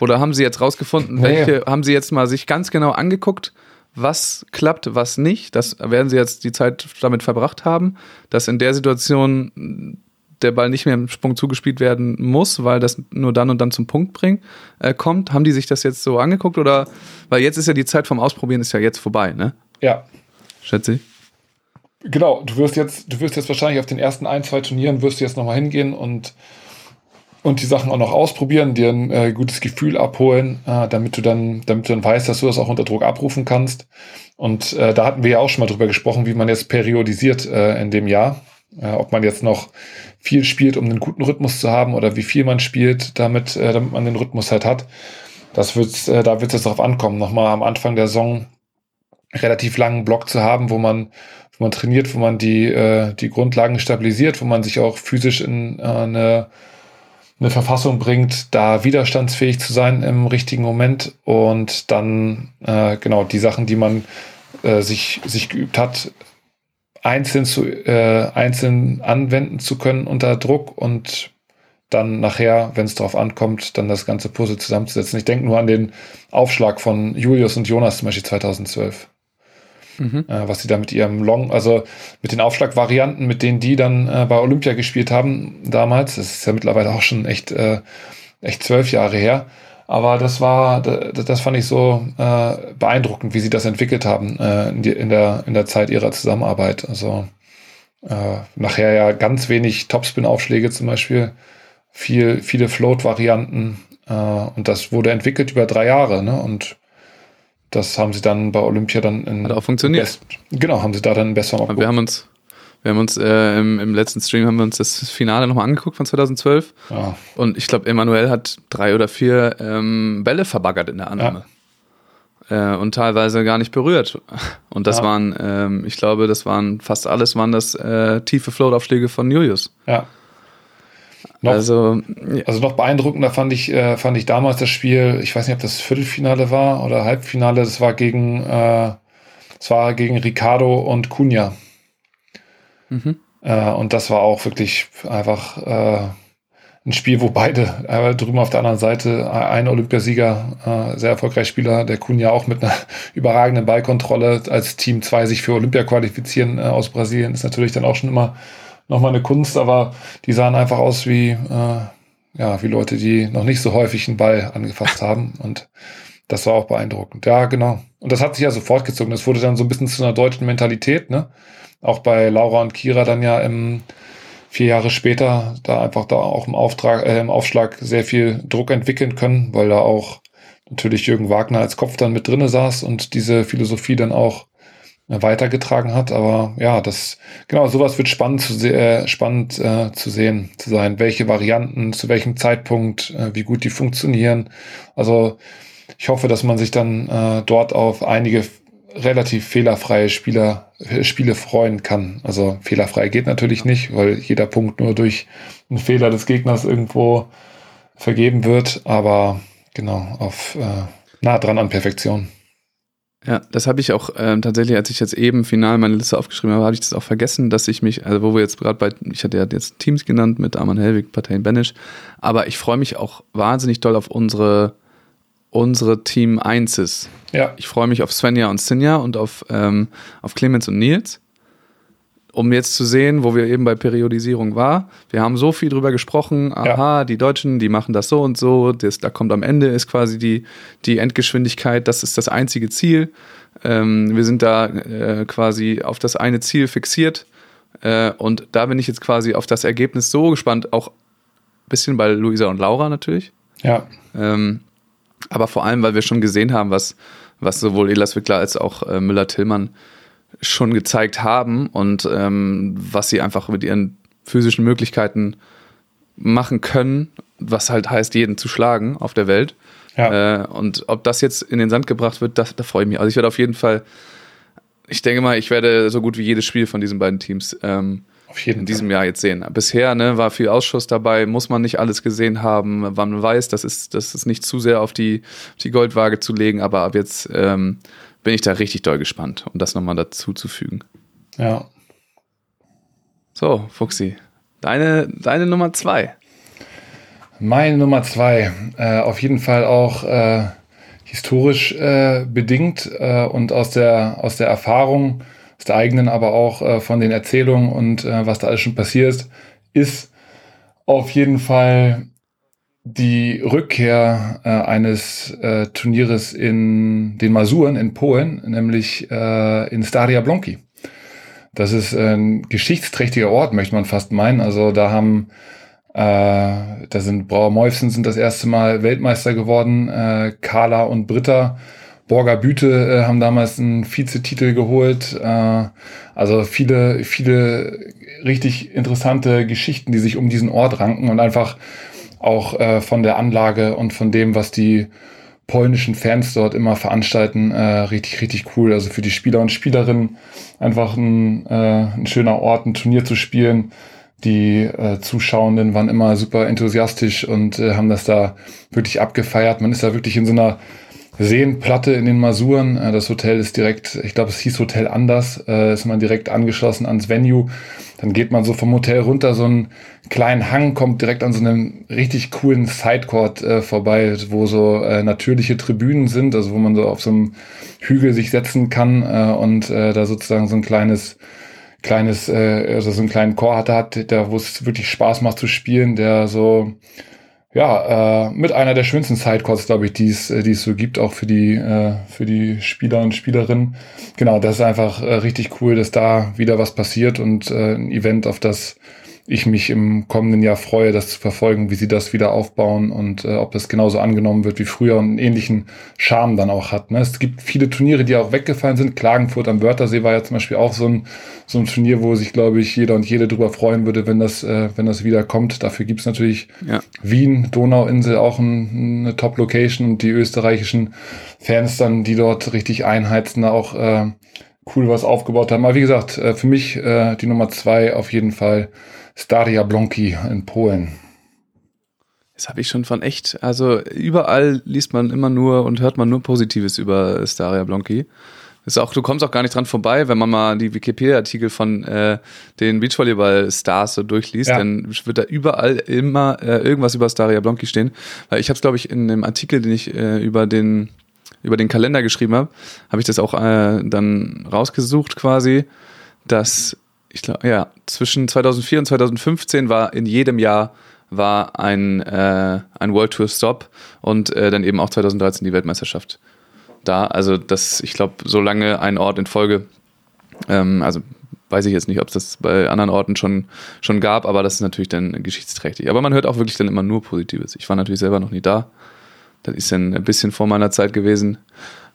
Oder haben Sie jetzt rausgefunden, welche, ja. haben Sie jetzt mal sich ganz genau angeguckt, was klappt, was nicht? Das werden Sie jetzt die Zeit damit verbracht haben, dass in der Situation der Ball nicht mehr im Sprung zugespielt werden muss, weil das nur dann und dann zum Punkt bringt, äh, kommt. Haben die sich das jetzt so angeguckt oder, weil jetzt ist ja die Zeit vom Ausprobieren ist ja jetzt vorbei, ne? Ja. Schätze ich. Genau, du wirst jetzt, du wirst jetzt wahrscheinlich auf den ersten ein, zwei Turnieren wirst du jetzt nochmal hingehen und und die Sachen auch noch ausprobieren, dir ein äh, gutes Gefühl abholen, äh, damit du dann, damit du dann weißt, dass du das auch unter Druck abrufen kannst. Und äh, da hatten wir ja auch schon mal drüber gesprochen, wie man jetzt periodisiert äh, in dem Jahr. Äh, ob man jetzt noch viel spielt, um einen guten Rhythmus zu haben, oder wie viel man spielt, damit, äh, damit man den Rhythmus halt hat. Das wird's, äh, da wird es jetzt darauf ankommen, nochmal am Anfang der Saison relativ langen Block zu haben, wo man, wo man trainiert, wo man die, äh, die Grundlagen stabilisiert, wo man sich auch physisch in äh, eine eine Verfassung bringt, da widerstandsfähig zu sein im richtigen Moment und dann äh, genau die Sachen, die man äh, sich, sich geübt hat, einzeln zu äh, einzeln anwenden zu können unter Druck und dann nachher, wenn es darauf ankommt, dann das ganze Puzzle zusammenzusetzen. Ich denke nur an den Aufschlag von Julius und Jonas zum Beispiel 2012. Mhm. Äh, was sie da mit ihrem Long, also mit den Aufschlagvarianten, mit denen die dann äh, bei Olympia gespielt haben damals, das ist ja mittlerweile auch schon echt, äh, echt zwölf Jahre her, aber das war, das fand ich so äh, beeindruckend, wie sie das entwickelt haben äh, in, die, in, der, in der Zeit ihrer Zusammenarbeit. Also äh, nachher ja ganz wenig Topspin-Aufschläge zum Beispiel, viel, viele Float-Varianten äh, und das wurde entwickelt über drei Jahre. Ne? Und das haben sie dann bei Olympia dann in Hat auch funktioniert. Best, genau, haben sie da dann besser noch Wir haben uns, wir haben uns äh, im, im, letzten Stream haben wir uns das Finale nochmal angeguckt von 2012. Ja. Und ich glaube, Emanuel hat drei oder vier ähm, Bälle verbaggert in der Annahme. Ja. Äh, und teilweise gar nicht berührt. Und das ja. waren, ähm, ich glaube, das waren fast alles waren das äh, tiefe Float-Aufschläge von Julius. Ja. Noch, also, also noch beeindruckender fand ich, äh, fand ich damals das Spiel, ich weiß nicht, ob das Viertelfinale war oder Halbfinale, das war gegen, äh, das war gegen Ricardo und Cunha. Mhm. Äh, und das war auch wirklich einfach äh, ein Spiel, wo beide äh, drüben auf der anderen Seite ein Olympiasieger, äh, sehr erfolgreich Spieler, der Cunha auch mit einer [LAUGHS] überragenden Ballkontrolle als Team 2 sich für Olympia qualifizieren aus Brasilien, ist natürlich dann auch schon immer nochmal eine Kunst, aber die sahen einfach aus wie, äh, ja, wie Leute, die noch nicht so häufig einen Ball angefasst haben. Und das war auch beeindruckend. Ja, genau. Und das hat sich ja so fortgezogen. Das wurde dann so ein bisschen zu einer deutschen Mentalität, ne? Auch bei Laura und Kira dann ja im vier Jahre später da einfach da auch im Auftrag, äh, im Aufschlag sehr viel Druck entwickeln können, weil da auch natürlich Jürgen Wagner als Kopf dann mit drinne saß und diese Philosophie dann auch weitergetragen hat. Aber ja, das genau sowas wird spannend zu äh, spannend äh, zu sehen zu sein, welche Varianten zu welchem Zeitpunkt, äh, wie gut die funktionieren. Also ich hoffe, dass man sich dann äh, dort auf einige relativ fehlerfreie Spieler äh, Spiele freuen kann. Also fehlerfrei geht natürlich nicht, weil jeder Punkt nur durch einen Fehler des Gegners irgendwo vergeben wird. Aber genau auf äh, nah dran an Perfektion. Ja, das habe ich auch ähm, tatsächlich, als ich jetzt eben final meine Liste aufgeschrieben habe, habe ich das auch vergessen, dass ich mich, also wo wir jetzt gerade bei, ich hatte ja jetzt Teams genannt mit Arman Helwig, Parteien Benisch, aber ich freue mich auch wahnsinnig doll auf unsere, unsere Team Einses. Ja. Ich freue mich auf Svenja und Sinja und auf, ähm, auf Clemens und Nils um jetzt zu sehen, wo wir eben bei Periodisierung war. Wir haben so viel drüber gesprochen. Aha, ja. die Deutschen, die machen das so und so. Das, da kommt am Ende ist quasi die, die Endgeschwindigkeit. Das ist das einzige Ziel. Ähm, wir sind da äh, quasi auf das eine Ziel fixiert. Äh, und da bin ich jetzt quasi auf das Ergebnis so gespannt. Auch ein bisschen bei Luisa und Laura natürlich. Ja. Ähm, aber vor allem, weil wir schon gesehen haben, was, was sowohl Elas Wickler als auch äh, Müller-Tillmann schon gezeigt haben und ähm, was sie einfach mit ihren physischen Möglichkeiten machen können, was halt heißt, jeden zu schlagen auf der Welt. Ja. Äh, und ob das jetzt in den Sand gebracht wird, das, da freue ich mich. Also ich werde auf jeden Fall, ich denke mal, ich werde so gut wie jedes Spiel von diesen beiden Teams ähm, in diesem Jahr jetzt sehen. Bisher ne, war viel Ausschuss dabei, muss man nicht alles gesehen haben, wann man weiß, das ist, das ist nicht zu sehr auf die, auf die Goldwaage zu legen, aber ab jetzt ähm, bin ich da richtig doll gespannt, um das nochmal dazu zu fügen. Ja. So, Fuxi, deine, deine Nummer zwei. Meine Nummer zwei, äh, auf jeden Fall auch äh, historisch äh, bedingt äh, und aus der, aus der Erfahrung, aus der eigenen, aber auch äh, von den Erzählungen und äh, was da alles schon passiert ist, auf jeden Fall die Rückkehr äh, eines äh, Turnieres in den Masuren in Polen, nämlich äh, in Staria Blonki. Das ist ein geschichtsträchtiger Ort, möchte man fast meinen. Also da haben, äh, da sind Brauer Meufsen sind das erste Mal Weltmeister geworden, äh, Carla und Britta. Borger Büte äh, haben damals einen Vizetitel geholt. Äh, also viele, viele richtig interessante Geschichten, die sich um diesen Ort ranken und einfach auch äh, von der Anlage und von dem, was die polnischen Fans dort immer veranstalten, äh, richtig, richtig cool. Also für die Spieler und Spielerinnen einfach ein, äh, ein schöner Ort, ein Turnier zu spielen. Die äh, Zuschauenden waren immer super enthusiastisch und äh, haben das da wirklich abgefeiert. Man ist da wirklich in so einer Seenplatte in den Masuren. Äh, das Hotel ist direkt, ich glaube, es hieß Hotel anders, äh, ist man direkt angeschlossen ans Venue. Dann geht man so vom Hotel runter, so einen kleinen Hang, kommt direkt an so einem richtig coolen Sidecourt äh, vorbei, wo so natürliche Tribünen sind, also wo man so auf so einem Hügel sich setzen kann und da sozusagen so ein kleines kleines, also so einen kleinen Chor hatte, hat, der, wo es wirklich Spaß macht zu spielen, der so ja, äh, mit einer der schönsten Sidecourts, glaube ich, die es, äh, die es so gibt, auch für die, äh, für die Spieler und Spielerinnen. Genau, das ist einfach äh, richtig cool, dass da wieder was passiert und äh, ein Event, auf das ich mich im kommenden Jahr freue, das zu verfolgen, wie sie das wieder aufbauen und äh, ob das genauso angenommen wird wie früher und einen ähnlichen Charme dann auch hat. Ne? Es gibt viele Turniere, die auch weggefallen sind. Klagenfurt am Wörthersee war ja zum Beispiel auch so ein, so ein Turnier, wo sich, glaube ich, jeder und jede drüber freuen würde, wenn das, äh, wenn das wieder kommt. Dafür gibt's natürlich ja. Wien, Donauinsel auch ein, eine Top-Location und die österreichischen Fans dann, die dort richtig einheizen, auch äh, cool was aufgebaut haben. Aber wie gesagt, äh, für mich äh, die Nummer zwei auf jeden Fall Staria Blonki in Polen. Das habe ich schon von echt, also überall liest man immer nur und hört man nur Positives über Staria Blonki. Ist auch, du kommst auch gar nicht dran vorbei, wenn man mal die Wikipedia-Artikel von äh, den Beachvolleyball-Stars so durchliest, ja. dann wird da überall immer äh, irgendwas über Staria Blonki stehen. Weil ich habe es, glaube ich, in dem Artikel, den ich äh, über den über den Kalender geschrieben habe, habe ich das auch äh, dann rausgesucht quasi, dass ich glaube, ja, zwischen 2004 und 2015 war in jedem Jahr war ein, äh, ein World Tour Stop und äh, dann eben auch 2013 die Weltmeisterschaft da. Also das, ich glaube, so lange ein Ort in Folge, ähm, also weiß ich jetzt nicht, ob es das bei anderen Orten schon, schon gab, aber das ist natürlich dann geschichtsträchtig. Aber man hört auch wirklich dann immer nur Positives. Ich war natürlich selber noch nie da. Das ist dann ein bisschen vor meiner Zeit gewesen.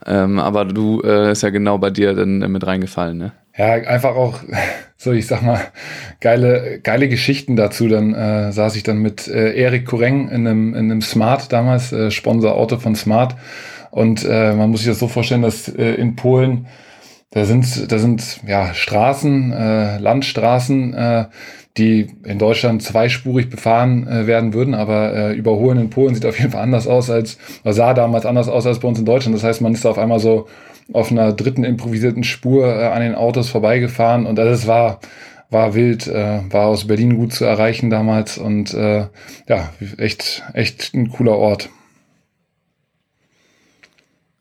Ähm, aber du äh, ist ja genau bei dir dann mit reingefallen, ne? ja, einfach auch, so ich sag mal, geile, geile Geschichten dazu. Dann äh, saß ich dann mit äh, Erik Kureng in einem, in einem Smart damals, äh, Sponsor-Auto von Smart. Und äh, man muss sich das so vorstellen, dass äh, in Polen, da sind, da sind ja Straßen, äh, Landstraßen, äh, die in Deutschland zweispurig befahren äh, werden würden, aber äh, überholen in Polen sieht auf jeden Fall anders aus als, oder sah damals anders aus als bei uns in Deutschland. Das heißt, man ist da auf einmal so auf einer dritten improvisierten Spur äh, an den Autos vorbeigefahren und das war war wild, äh, war aus Berlin gut zu erreichen damals und äh, ja, echt, echt ein cooler Ort.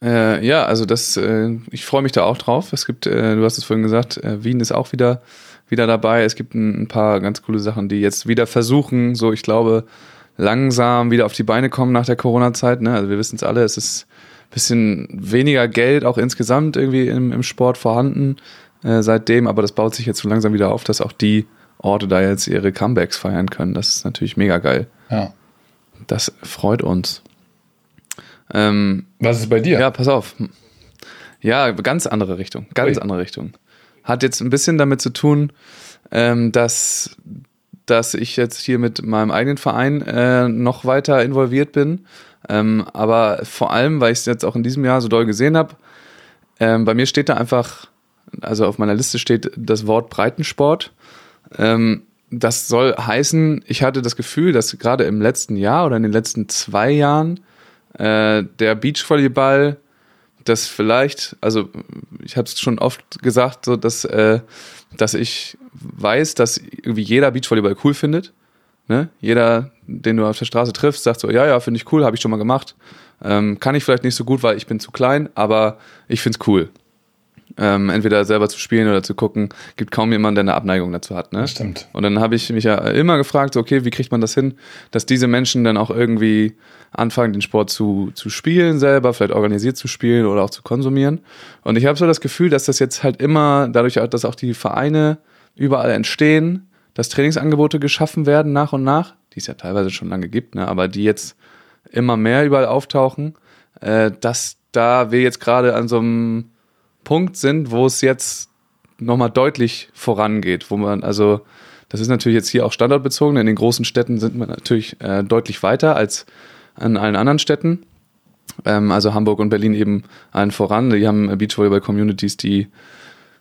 Äh, ja, also das, äh, ich freue mich da auch drauf. Es gibt, äh, du hast es vorhin gesagt, äh, Wien ist auch wieder, wieder dabei. Es gibt ein, ein, paar ganz coole Sachen, die jetzt wieder versuchen, so ich glaube, langsam wieder auf die Beine kommen nach der Corona-Zeit. Ne? Also wir wissen es alle, es ist bisschen weniger Geld auch insgesamt irgendwie im, im Sport vorhanden äh, seitdem, aber das baut sich jetzt so langsam wieder auf, dass auch die Orte da jetzt ihre Comebacks feiern können. Das ist natürlich mega geil. Ja. Das freut uns. Ähm, Was ist bei dir? Ja, pass auf. Ja, ganz andere Richtung. Ganz Ui. andere Richtung. Hat jetzt ein bisschen damit zu tun, ähm, dass, dass ich jetzt hier mit meinem eigenen Verein äh, noch weiter involviert bin ähm, aber vor allem, weil ich es jetzt auch in diesem Jahr so doll gesehen habe, ähm, bei mir steht da einfach, also auf meiner Liste steht das Wort Breitensport. Ähm, das soll heißen, ich hatte das Gefühl, dass gerade im letzten Jahr oder in den letzten zwei Jahren äh, der Beachvolleyball das vielleicht, also ich habe es schon oft gesagt, so dass, äh, dass ich weiß, dass irgendwie jeder Beachvolleyball cool findet. Ne? Jeder, den du auf der Straße triffst, sagt so, ja, ja, finde ich cool, habe ich schon mal gemacht. Ähm, kann ich vielleicht nicht so gut, weil ich bin zu klein, aber ich finde es cool. Ähm, entweder selber zu spielen oder zu gucken, gibt kaum jemanden, der eine Abneigung dazu hat. Ne? Stimmt. Und dann habe ich mich ja immer gefragt, so, okay, wie kriegt man das hin, dass diese Menschen dann auch irgendwie anfangen, den Sport zu, zu spielen selber, vielleicht organisiert zu spielen oder auch zu konsumieren. Und ich habe so das Gefühl, dass das jetzt halt immer, dadurch, dass auch die Vereine überall entstehen, dass Trainingsangebote geschaffen werden nach und nach, die es ja teilweise schon lange gibt, ne, aber die jetzt immer mehr überall auftauchen, äh, dass da wir jetzt gerade an so einem Punkt sind, wo es jetzt nochmal deutlich vorangeht, wo man, also das ist natürlich jetzt hier auch standortbezogen, in den großen Städten sind wir natürlich äh, deutlich weiter als an allen anderen Städten. Ähm, also Hamburg und Berlin eben allen voran. Die haben Beachvolleyball-Communities, die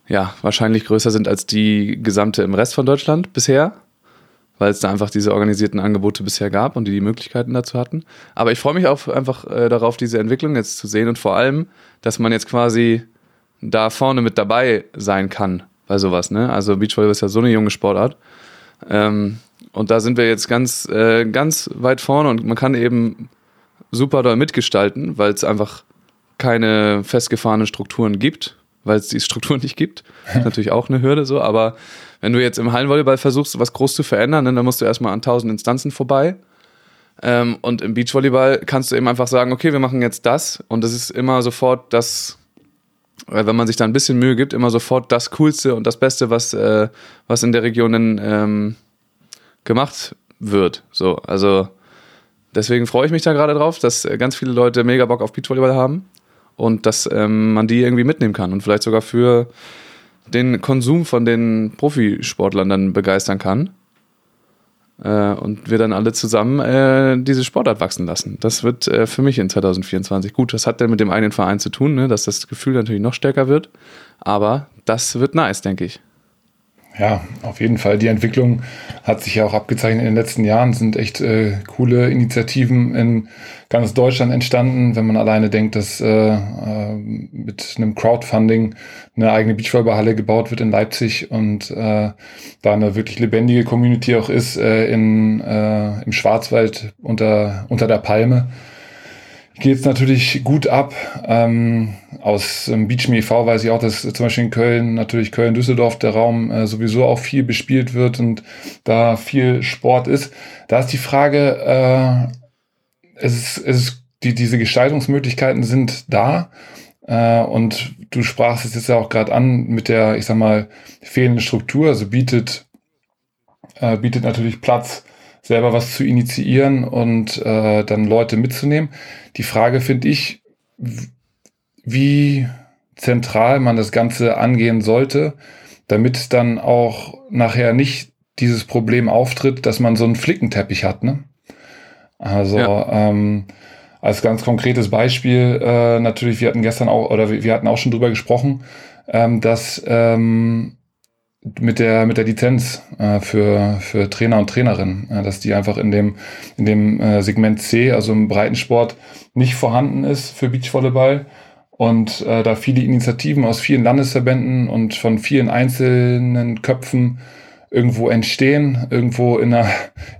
ja, wahrscheinlich größer sind als die gesamte im Rest von Deutschland bisher. weil es da einfach diese organisierten Angebote bisher gab und die die Möglichkeiten dazu hatten. Aber ich freue mich auch einfach äh, darauf, diese Entwicklung jetzt zu sehen und vor allem, dass man jetzt quasi da vorne mit dabei sein kann bei sowas. Ne? Also Beachvolleyball ist ja so eine junge Sportart. Ähm, und da sind wir jetzt ganz, äh, ganz weit vorne und man kann eben super doll mitgestalten, weil es einfach keine festgefahrenen Strukturen gibt, weil es die Strukturen nicht gibt. Das ist natürlich auch eine Hürde so, aber wenn du jetzt im Hallenvolleyball versuchst, was groß zu verändern, dann musst du erstmal an tausend Instanzen vorbei. Ähm, und im Beachvolleyball kannst du eben einfach sagen, okay, wir machen jetzt das und das ist immer sofort das, äh, wenn man sich da ein bisschen Mühe gibt, immer sofort das Coolste und das Beste, was, äh, was in der Region dann, ähm, gemacht wird. So, also deswegen freue ich mich da gerade drauf, dass äh, ganz viele Leute mega Bock auf Beachvolleyball haben und dass ähm, man die irgendwie mitnehmen kann und vielleicht sogar für den Konsum von den Profisportlern dann begeistern kann. Äh, und wir dann alle zusammen äh, diese Sportart wachsen lassen. Das wird äh, für mich in 2024 gut. Das hat dann mit dem einen Verein zu tun, ne, dass das Gefühl natürlich noch stärker wird. Aber das wird nice, denke ich. Ja, auf jeden Fall. Die Entwicklung hat sich ja auch abgezeichnet in den letzten Jahren. Sind echt äh, coole Initiativen in ganz Deutschland entstanden. Wenn man alleine denkt, dass äh, äh, mit einem Crowdfunding eine eigene Beachvolleyballhalle gebaut wird in Leipzig und äh, da eine wirklich lebendige Community auch ist äh, in, äh, im Schwarzwald unter, unter der Palme geht es natürlich gut ab. Ähm, aus ähm, Beach e.V. weiß ich auch, dass zum Beispiel in Köln, natürlich Köln-Düsseldorf, der Raum äh, sowieso auch viel bespielt wird und da viel Sport ist. Da ist die Frage, äh, es ist, es ist die, diese Gestaltungsmöglichkeiten sind da. Äh, und du sprachst es jetzt ja auch gerade an mit der, ich sag mal, fehlenden Struktur, also bietet, äh, bietet natürlich Platz selber was zu initiieren und äh, dann Leute mitzunehmen. Die Frage finde ich, wie zentral man das Ganze angehen sollte, damit dann auch nachher nicht dieses Problem auftritt, dass man so einen Flickenteppich hat. Ne? Also ja. ähm, als ganz konkretes Beispiel äh, natürlich, wir hatten gestern auch oder wir hatten auch schon drüber gesprochen, ähm, dass ähm, mit der mit der Lizenz äh, für für Trainer und Trainerinnen, äh, dass die einfach in dem in dem äh, Segment C, also im Breitensport, nicht vorhanden ist für Beachvolleyball. Und äh, da viele Initiativen aus vielen Landesverbänden und von vielen einzelnen Köpfen irgendwo entstehen, irgendwo in einer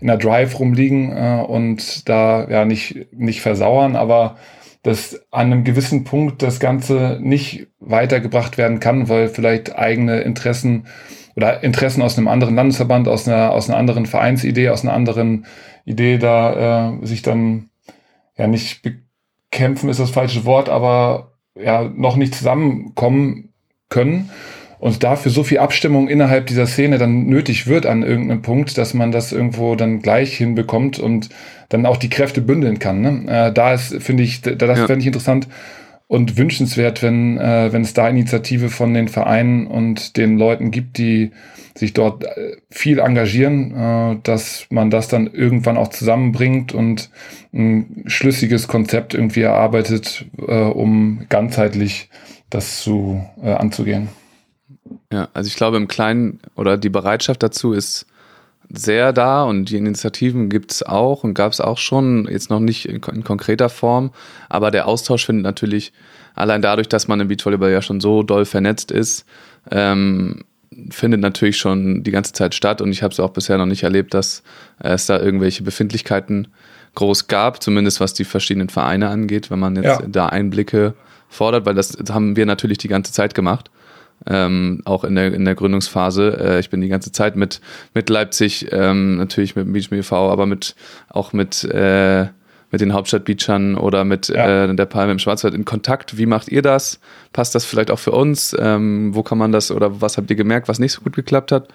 in einer Drive rumliegen äh, und da ja nicht nicht versauern, aber dass an einem gewissen Punkt das Ganze nicht weitergebracht werden kann, weil vielleicht eigene Interessen oder Interessen aus einem anderen Landesverband, aus einer, aus einer anderen Vereinsidee, aus einer anderen Idee da äh, sich dann ja nicht bekämpfen ist das falsche Wort, aber ja noch nicht zusammenkommen können und dafür so viel Abstimmung innerhalb dieser Szene dann nötig wird an irgendeinem Punkt, dass man das irgendwo dann gleich hinbekommt und dann auch die Kräfte bündeln kann. Ne? Äh, da ist, finde ich, da, das ja. fände ich interessant, und wünschenswert, wenn, äh, wenn es da Initiative von den Vereinen und den Leuten gibt, die sich dort äh, viel engagieren, äh, dass man das dann irgendwann auch zusammenbringt und ein schlüssiges Konzept irgendwie erarbeitet, äh, um ganzheitlich das zu äh, anzugehen. Ja, also ich glaube im Kleinen oder die Bereitschaft dazu ist sehr da und die Initiativen gibt es auch und gab es auch schon, jetzt noch nicht in, in, konkreter Form, aber der Austausch findet natürlich allein dadurch, dass man im Beachvolleyball ja schon so doll vernetzt ist, ähm, findet natürlich schon die ganze Zeit statt. Und ich habe es auch bisher noch nicht erlebt, dass es da irgendwelche Befindlichkeiten groß gab, zumindest was die verschiedenen Vereine angeht, wenn man jetzt ja. da Einblicke fordert, weil das haben wir natürlich die ganze Zeit gemacht ähm, auch in der, in der Gründungsphase. Äh, ich bin die ganze Zeit mit, mit Leipzig, ähm, natürlich mit dem Beach e.V., aber mit, auch mit, äh, mit den Hauptstadtbeachern oder mit ja. äh, der Palme im Schwarzwald in Kontakt. Wie macht ihr das? Passt das vielleicht auch für uns? Ähm, wo kann man das oder was habt ihr gemerkt, was nicht so gut geklappt hat?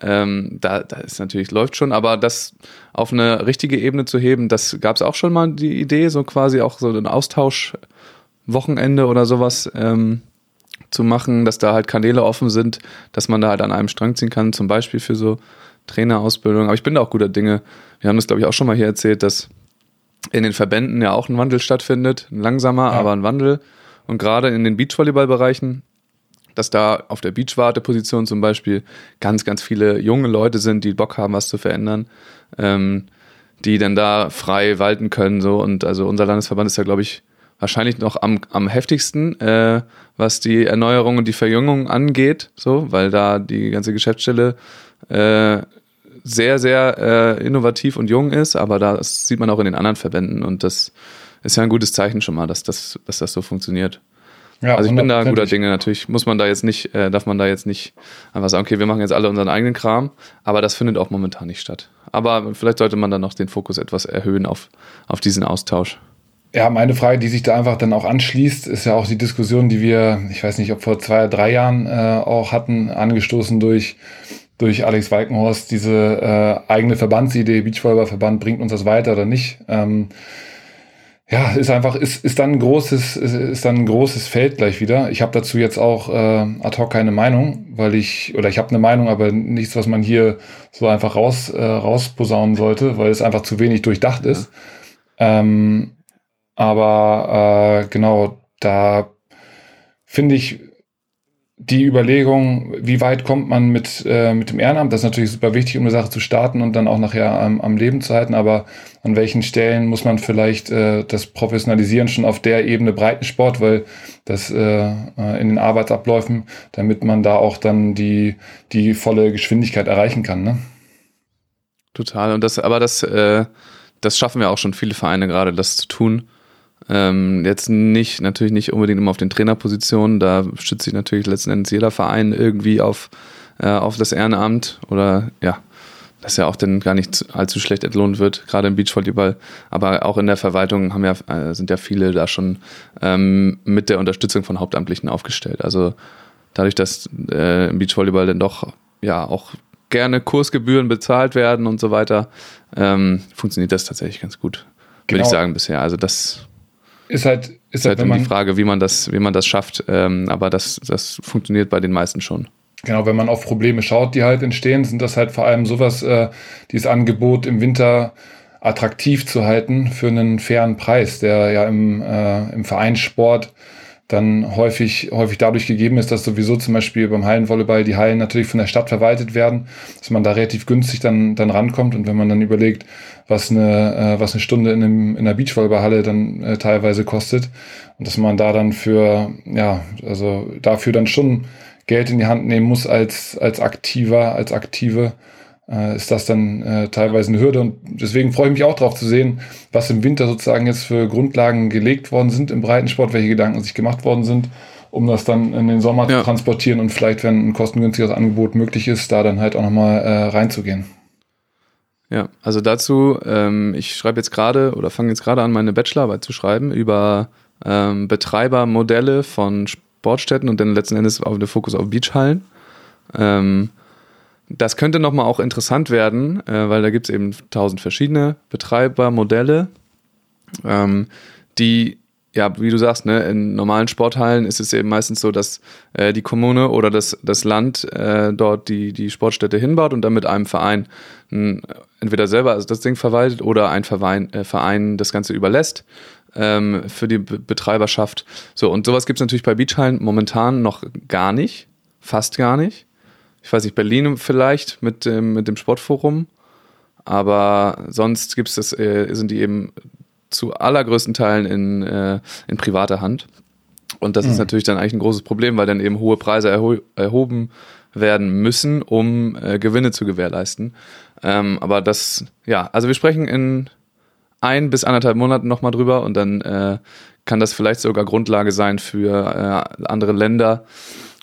Ähm, da, da ist natürlich, läuft schon, aber das auf eine richtige Ebene zu heben, das gab es auch schon mal die Idee, so quasi auch so ein Austauschwochenende oder sowas. Ähm, zu machen, dass da halt Kanäle offen sind, dass man da halt an einem Strang ziehen kann, zum Beispiel für so Trainerausbildung. Aber ich bin da auch guter Dinge. Wir haben das, glaube ich, auch schon mal hier erzählt, dass in den Verbänden ja auch ein Wandel stattfindet. Ein langsamer, ja. aber ein Wandel. Und gerade in den Beachvolleyball-Bereichen dass da auf der Beachwarte-Position zum Beispiel ganz, ganz viele junge Leute sind, die Bock haben, was zu verändern, ähm, die dann da frei walten können. So. Und also unser Landesverband ist ja, glaube ich, wahrscheinlich noch am, am heftigsten, äh, was die Erneuerung und die Verjüngung angeht, so, weil da die ganze Geschäftsstelle äh, sehr, sehr äh, innovativ und jung ist, aber das sieht man auch in den anderen Verbänden und das ist ja ein gutes Zeichen schon mal, dass das, dass das so funktioniert. Ja, also ich bin da guter Dinge. Natürlich muss man da jetzt nicht, äh, darf man da jetzt nicht einfach sagen, okay, wir machen jetzt alle unseren eigenen Kram, aber das findet auch momentan nicht statt. Aber vielleicht sollte man dann noch den Fokus etwas erhöhen auf, auf diesen Austausch. Ja, meine Frage, die sich da einfach dann auch anschließt, ist ja auch die Diskussion, die wir, ich weiß nicht, ob vor zwei, drei Jahren äh, auch hatten, angestoßen durch, durch Alex Walkenhorst, diese äh, eigene Verbandsidee, Beachvolleyball-Verband, bringt uns das weiter oder nicht? Ähm, ja, ist einfach, ist, ist dann ein großes, ist, ist dann ein großes Feld gleich wieder. Ich habe dazu jetzt auch äh, ad hoc keine Meinung, weil ich, oder ich habe eine Meinung, aber nichts, was man hier so einfach raus, äh, rausposaunen sollte, weil es einfach zu wenig durchdacht ist. Ähm, aber äh, genau, da finde ich die Überlegung, wie weit kommt man mit, äh, mit dem Ehrenamt, das ist natürlich super wichtig, um eine Sache zu starten und dann auch nachher am, am Leben zu halten, aber an welchen Stellen muss man vielleicht äh, das Professionalisieren schon auf der Ebene Breitensport, weil das äh, äh in den Arbeitsabläufen, damit man da auch dann die, die volle Geschwindigkeit erreichen kann. Ne? Total, und das, aber das, äh, das schaffen wir auch schon viele Vereine gerade, das zu tun ähm, jetzt nicht, natürlich nicht unbedingt immer auf den Trainerpositionen, da stützt sich natürlich letzten Endes jeder Verein irgendwie auf, äh, auf das Ehrenamt oder ja, das ja auch dann gar nicht allzu schlecht entlohnt wird, gerade im Beachvolleyball. Aber auch in der Verwaltung haben ja, äh, sind ja viele da schon ähm, mit der Unterstützung von Hauptamtlichen aufgestellt. Also dadurch, dass äh, im Beachvolleyball dann doch ja auch gerne Kursgebühren bezahlt werden und so weiter, ähm, funktioniert das tatsächlich ganz gut, genau. würde ich sagen bisher. Also das ist halt, ist, halt, halt die Frage, wie man das, wie man das schafft. Ähm, aber das, das funktioniert bei den meisten schon. Genau, wenn man auf Probleme schaut, die halt entstehen, sind das halt vor allem sowas, äh, dieses Angebot im Winter attraktiv zu halten für einen fairen Preis, der ja im, äh, im Vereinssport dann häufig, häufig dadurch gegeben ist, dass sowieso zum Beispiel beim Hallenvolleyball die Hallen natürlich von der Stadt verwaltet werden, dass man da relativ günstig dann, dann rankommt und wenn man dann überlegt, was eine, äh, was eine Stunde in, einem, in einer Beachvolleyballhalle dann äh, teilweise kostet und dass man da dann für, ja, also dafür dann schon Geld in die Hand nehmen muss als, als aktiver, als aktive, äh, ist das dann äh, teilweise eine Hürde. Und deswegen freue ich mich auch darauf zu sehen, was im Winter sozusagen jetzt für Grundlagen gelegt worden sind im Breitensport, welche Gedanken sich gemacht worden sind, um das dann in den Sommer ja. zu transportieren und vielleicht, wenn ein kostengünstiges Angebot möglich ist, da dann halt auch nochmal äh, reinzugehen. Ja, also dazu, ähm, ich schreibe jetzt gerade oder fange jetzt gerade an, meine Bachelorarbeit zu schreiben über ähm, Betreibermodelle von Sportstätten und dann letzten Endes auf den Fokus auf Beachhallen. Ähm, das könnte nochmal auch interessant werden, äh, weil da gibt es eben tausend verschiedene Betreibermodelle, ähm, die, ja, wie du sagst, ne, in normalen Sporthallen ist es eben meistens so, dass äh, die Kommune oder das, das Land äh, dort die, die Sportstätte hinbaut und dann mit einem Verein n, entweder selber also das Ding verwaltet oder ein Verein, äh, Verein das Ganze überlässt ähm, für die Be Betreiberschaft. So, und sowas gibt es natürlich bei Beachhallen momentan noch gar nicht, fast gar nicht ich weiß nicht, Berlin vielleicht mit dem, mit dem Sportforum. Aber sonst gibt's das, äh, sind die eben zu allergrößten Teilen in, äh, in privater Hand. Und das mhm. ist natürlich dann eigentlich ein großes Problem, weil dann eben hohe Preise erho erhoben werden müssen, um äh, Gewinne zu gewährleisten. Ähm, aber das, ja, also wir sprechen in ein bis anderthalb Monaten nochmal drüber und dann äh, kann das vielleicht sogar Grundlage sein für äh, andere Länder,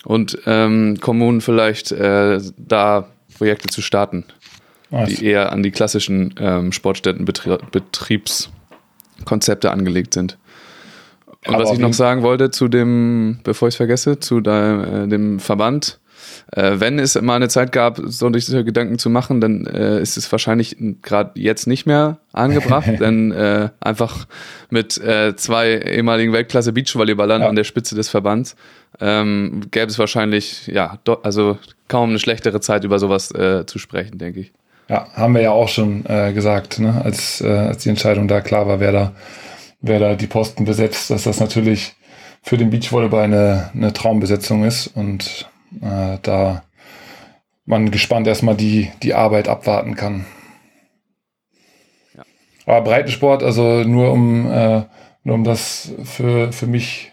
und ähm, Kommunen vielleicht äh, da Projekte zu starten, Was? die eher an die klassischen ähm, Sportstättenbetriebskonzepte angelegt sind. Und Aber was ich noch sagen wollte zu dem, bevor ich es vergesse, zu de, äh, dem Verband, äh, wenn es mal eine Zeit gab, so diese Gedanken zu machen, dann äh, ist es wahrscheinlich gerade jetzt nicht mehr angebracht, [LAUGHS] denn äh, einfach mit äh, zwei ehemaligen Weltklasse Beachvolleyballern ja. an der Spitze des Verbands ähm, gäbe es wahrscheinlich, ja, also kaum eine schlechtere Zeit über sowas äh, zu sprechen, denke ich. Ja, haben wir ja auch schon äh, gesagt, ne? als, als die Entscheidung da klar war, wer da, wer da die Posten besetzt, dass das natürlich für den Beachvolleyball eine, eine Traumbesetzung ist und äh, da man gespannt erstmal die, die Arbeit abwarten kann. Ja. Aber Breitensport, also nur um, äh, nur um das für, für mich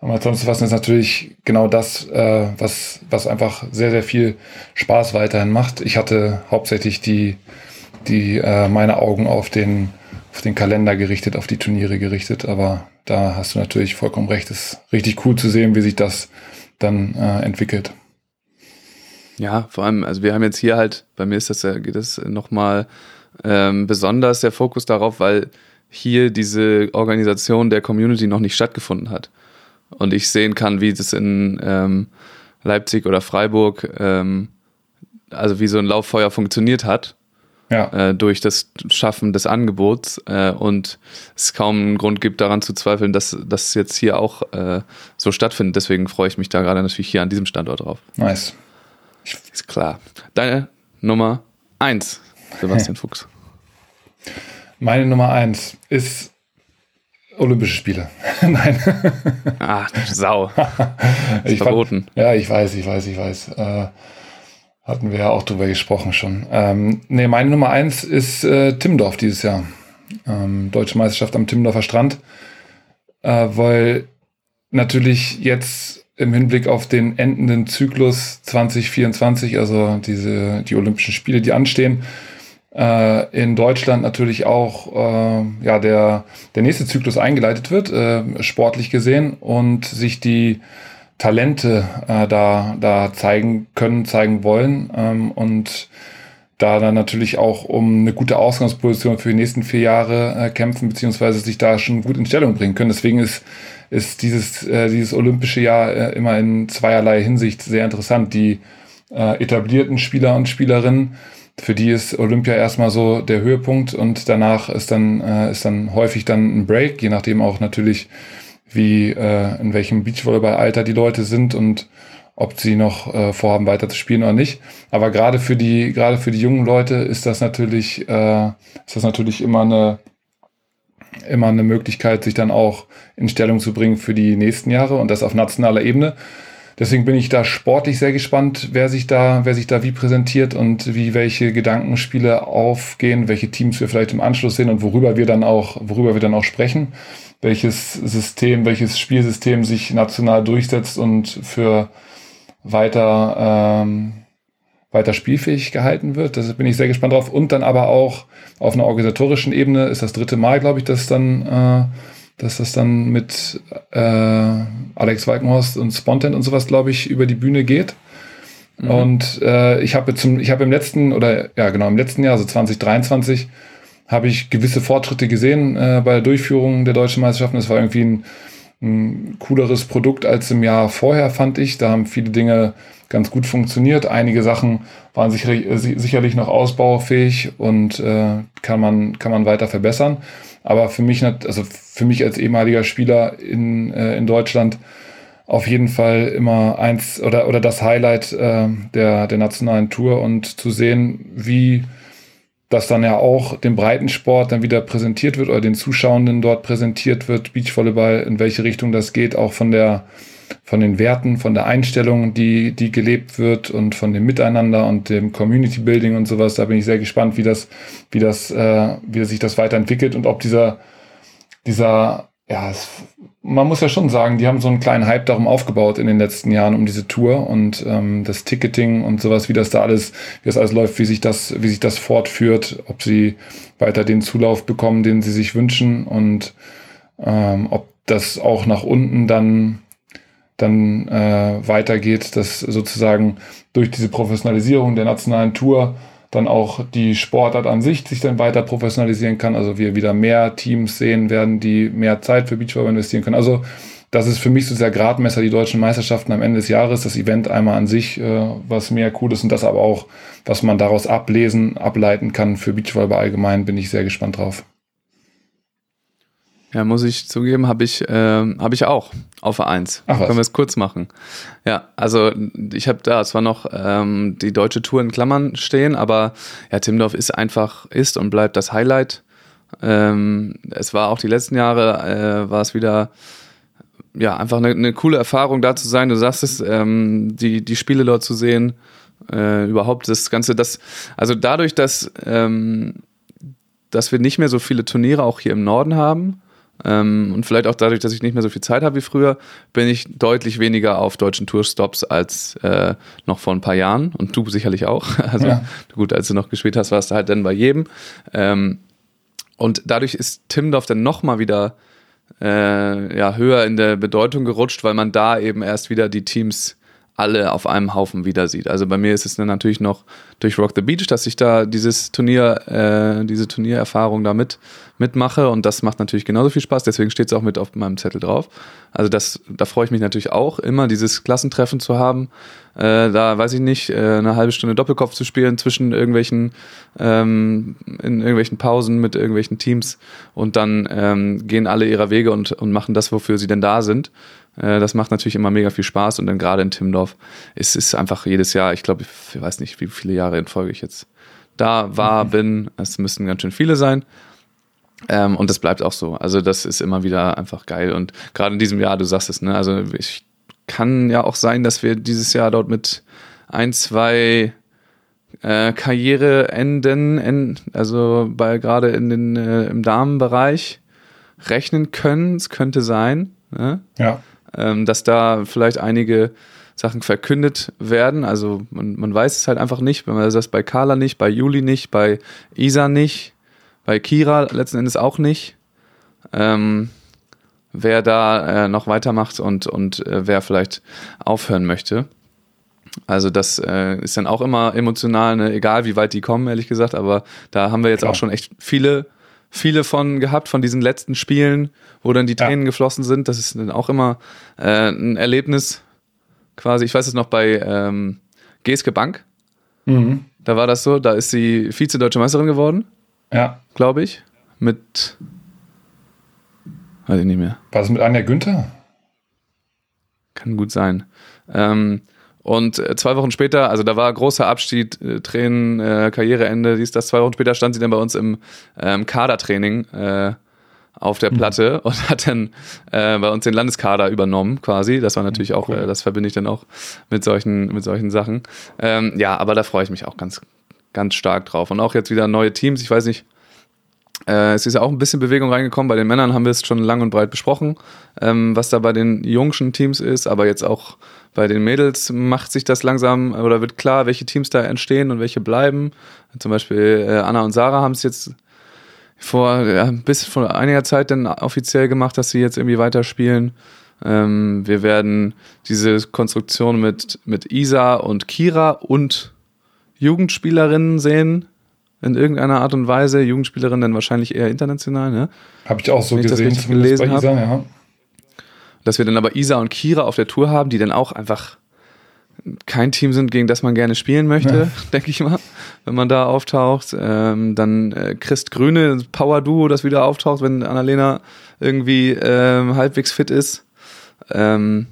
einmal zusammenzufassen, ist natürlich genau das, äh, was, was einfach sehr, sehr viel Spaß weiterhin macht. Ich hatte hauptsächlich die, die äh, meine Augen auf den, auf den Kalender gerichtet, auf die Turniere gerichtet, aber da hast du natürlich vollkommen recht. Es ist richtig cool zu sehen, wie sich das dann äh, entwickelt. Ja, vor allem, also wir haben jetzt hier halt, bei mir ist das geht das nochmal ähm, besonders der Fokus darauf, weil hier diese Organisation der Community noch nicht stattgefunden hat. Und ich sehen kann, wie das in ähm, Leipzig oder Freiburg, ähm, also wie so ein Lauffeuer funktioniert hat. Ja. Äh, durch das Schaffen des Angebots äh, und es kaum einen Grund gibt, daran zu zweifeln, dass das jetzt hier auch äh, so stattfindet. Deswegen freue ich mich da gerade natürlich hier an diesem Standort drauf. Nice. Ist klar. Deine Nummer eins, Sebastian [LAUGHS] Fuchs. Meine Nummer eins ist Olympische Spiele. [LAUGHS] Nein. Ach, Sau. [LAUGHS] ich verboten. Fand, ja, ich weiß, ich weiß, ich weiß. Äh, hatten wir ja auch drüber gesprochen schon. Ähm, nee, meine Nummer eins ist äh, Timmendorf dieses Jahr. Ähm, Deutsche Meisterschaft am Timmendorfer Strand. Äh, weil natürlich jetzt im Hinblick auf den endenden Zyklus 2024, also diese, die Olympischen Spiele, die anstehen, in Deutschland natürlich auch äh, ja, der, der nächste Zyklus eingeleitet wird, äh, sportlich gesehen, und sich die Talente äh, da, da zeigen können, zeigen wollen. Ähm, und da dann natürlich auch um eine gute Ausgangsposition für die nächsten vier Jahre äh, kämpfen, beziehungsweise sich da schon gut in Stellung bringen können. Deswegen ist ist dieses, äh, dieses olympische Jahr äh, immer in zweierlei Hinsicht sehr interessant. Die äh, etablierten Spieler und Spielerinnen, für die ist Olympia erstmal so der Höhepunkt und danach ist dann, äh, ist dann häufig dann ein Break, je nachdem auch natürlich, wie, äh, in welchem Beachvolleyball-Alter die Leute sind und ob sie noch äh, vorhaben, weiter zu spielen oder nicht. Aber gerade für die, gerade für die jungen Leute ist das natürlich, äh, ist das natürlich immer eine, immer eine Möglichkeit, sich dann auch in Stellung zu bringen für die nächsten Jahre und das auf nationaler Ebene. Deswegen bin ich da sportlich sehr gespannt, wer sich da, wer sich da wie präsentiert und wie welche Gedankenspiele aufgehen, welche Teams wir vielleicht im Anschluss sehen und worüber wir dann auch, worüber wir dann auch sprechen, welches System, welches Spielsystem sich national durchsetzt und für weiter ähm, weiter spielfähig gehalten wird. Da bin ich sehr gespannt drauf. Und dann aber auch auf einer organisatorischen Ebene ist das dritte Mal, glaube ich, dass dann, äh, dass das dann mit äh, Alex Walkenhorst und Spontan und sowas, glaube ich, über die Bühne geht. Mhm. Und äh, ich habe zum, ich habe im letzten oder ja genau im letzten Jahr, also 2023, habe ich gewisse Fortschritte gesehen äh, bei der Durchführung der deutschen Meisterschaften. Es war irgendwie ein, ein cooleres Produkt als im Jahr vorher, fand ich. Da haben viele Dinge ganz gut funktioniert. Einige Sachen waren sicherlich, äh, sicherlich noch ausbaufähig und äh, kann, man, kann man weiter verbessern. Aber für mich, also für mich als ehemaliger Spieler in, äh, in Deutschland auf jeden Fall immer eins oder, oder das Highlight äh, der, der nationalen Tour und zu sehen, wie das dann ja auch dem Breitensport dann wieder präsentiert wird oder den Zuschauenden dort präsentiert wird, Beachvolleyball, in welche Richtung das geht, auch von der von den Werten, von der Einstellung, die, die gelebt wird und von dem Miteinander und dem Community Building und sowas. Da bin ich sehr gespannt, wie das, wie das, äh, wie sich das weiterentwickelt und ob dieser, dieser, ja, es, man muss ja schon sagen, die haben so einen kleinen Hype darum aufgebaut in den letzten Jahren um diese Tour und ähm, das Ticketing und sowas, wie das da alles, wie das alles läuft, wie sich das, wie sich das fortführt, ob sie weiter den Zulauf bekommen, den sie sich wünschen und ähm, ob das auch nach unten dann dann äh, weitergeht, dass sozusagen durch diese Professionalisierung der nationalen Tour dann auch die Sportart an sich sich dann weiter professionalisieren kann. Also wir wieder mehr Teams sehen werden, die mehr Zeit für Beachvolleyball investieren können. Also das ist für mich so sehr Gradmesser, die deutschen Meisterschaften am Ende des Jahres, das Event einmal an sich, äh, was mehr cool ist und das aber auch, was man daraus ablesen, ableiten kann für Beachvolleyball allgemein, bin ich sehr gespannt drauf. Ja, muss ich zugeben, habe ich, äh, hab ich auch auf A1. Ach, Können wir es kurz machen. Ja, also ich habe da zwar noch ähm, die deutsche Tour in Klammern stehen, aber ja, Timdorf ist einfach, ist und bleibt das Highlight. Ähm, es war auch die letzten Jahre, äh, war es wieder ja, einfach eine, eine, coole Erfahrung da zu sein. Du sagst es, ähm, die, die Spiele dort zu sehen, äh, überhaupt das Ganze, das, also dadurch, dass, ähm, dass wir nicht mehr so viele Turniere auch hier im Norden haben, ähm, und vielleicht auch dadurch, dass ich nicht mehr so viel Zeit habe wie früher, bin ich deutlich weniger auf deutschen Tourstops als äh, noch vor ein paar Jahren. Und du sicherlich auch. [LAUGHS] Also ja. gut, als du noch gespielt hast, warst du halt dann bei jedem. Ähm, und dadurch ist Timdorf dann nochmal wieder äh, ja, höher in der Bedeutung gerutscht, weil man da eben erst wieder die Teams alle auf einem Haufen wieder sieht. Also bei mir ist es dann natürlich noch durch Rock the Beach, dass ich da dieses Turnier, äh, diese Turniererfahrung da mit, mitmache und das macht natürlich genauso viel Spaß, deswegen steht es auch mit auf meinem Zettel drauf. Also das, da freue ich mich natürlich auch immer, dieses Klassentreffen zu haben. Äh, da weiß ich nicht, äh, eine halbe Stunde Doppelkopf zu spielen zwischen irgendwelchen, ähm, in irgendwelchen Pausen mit irgendwelchen Teams und dann ähm, gehen alle ihrer Wege und, und machen das, wofür sie denn da sind. Äh, das macht natürlich immer mega viel Spaß und dann gerade in Timdorf ist es einfach jedes Jahr, ich glaube, ich weiß nicht, wie viele Jahre in Folge ich jetzt da war, mhm. bin. Es müssten ganz schön viele sein. Ähm, und das bleibt auch so. Also das ist immer wieder einfach geil. Und gerade in diesem Jahr, du sagst es, ne? Also ich kann ja auch sein, dass wir dieses Jahr dort mit ein, zwei äh, Karriereenden, also bei gerade in den äh, im Damenbereich rechnen können. Es könnte sein. Ne? Ja dass da vielleicht einige Sachen verkündet werden. Also man, man weiß es halt einfach nicht. Wenn man das bei Carla nicht, bei Juli nicht, bei Isa nicht, bei Kira letzten Endes auch nicht. Ähm, wer da äh, noch weitermacht und, und äh, wer vielleicht aufhören möchte. Also das äh, ist dann auch immer emotional, ne? egal wie weit die kommen, ehrlich gesagt. Aber da haben wir jetzt Klar. auch schon echt viele viele von gehabt, von diesen letzten Spielen, wo dann die Tränen ja. geflossen sind. Das ist dann auch immer äh, ein Erlebnis. Quasi, ich weiß es noch bei ähm, Geske Bank. Mhm. Da war das so, da ist sie Vize-Deutsche Meisterin geworden. Ja. Glaube ich. Mit. Weiß ich nicht mehr. War das mit Anja Günther? Kann gut sein. Ähm, und äh, zwei Wochen später, also da war großer Abschied, äh, Tränen, äh, Karriereende, dies, das. Zwei Wochen später stand sie dann bei uns im ähm, Kadertraining äh, auf der mhm. Platte mhm. [LAUGHS] und hat dann äh, bei uns den Landeskader übernommen, quasi. Das war natürlich auch, cool. äh, das verbinde ich dann auch mit solchen, mit solchen Sachen. Ähm, ja, aber da freue ich mich auch ganz, ganz stark drauf. Und auch jetzt wieder neue Teams. Ich weiß nicht, äh, es ist ja auch ein bisschen Bewegung reingekommen. Bei den Männern haben wir es schon lang und breit besprochen, ähm, was da bei den jungschen Teams ist, aber jetzt auch bei den Mädels macht sich das langsam oder wird klar, welche Teams da entstehen und welche bleiben. Zum Beispiel äh, Anna und Sarah haben es jetzt vor ja, bis vor einiger Zeit dann offiziell gemacht, dass sie jetzt irgendwie weiterspielen. Ähm, wir werden diese Konstruktion mit, mit Isa und Kira und Jugendspielerinnen sehen in irgendeiner Art und Weise. Jugendspielerin dann wahrscheinlich eher international, ne? Habe ich auch so Wenn gesehen, ich das gelesen habe. Ja. Dass wir dann aber Isa und Kira auf der Tour haben, die dann auch einfach kein Team sind, gegen das man gerne spielen möchte, ja. [LAUGHS] denke ich mal, wenn man da auftaucht. Ähm, dann äh, Christ Grüne, Power Duo, das wieder auftaucht, wenn Annalena irgendwie ähm, halbwegs fit ist. Ähm,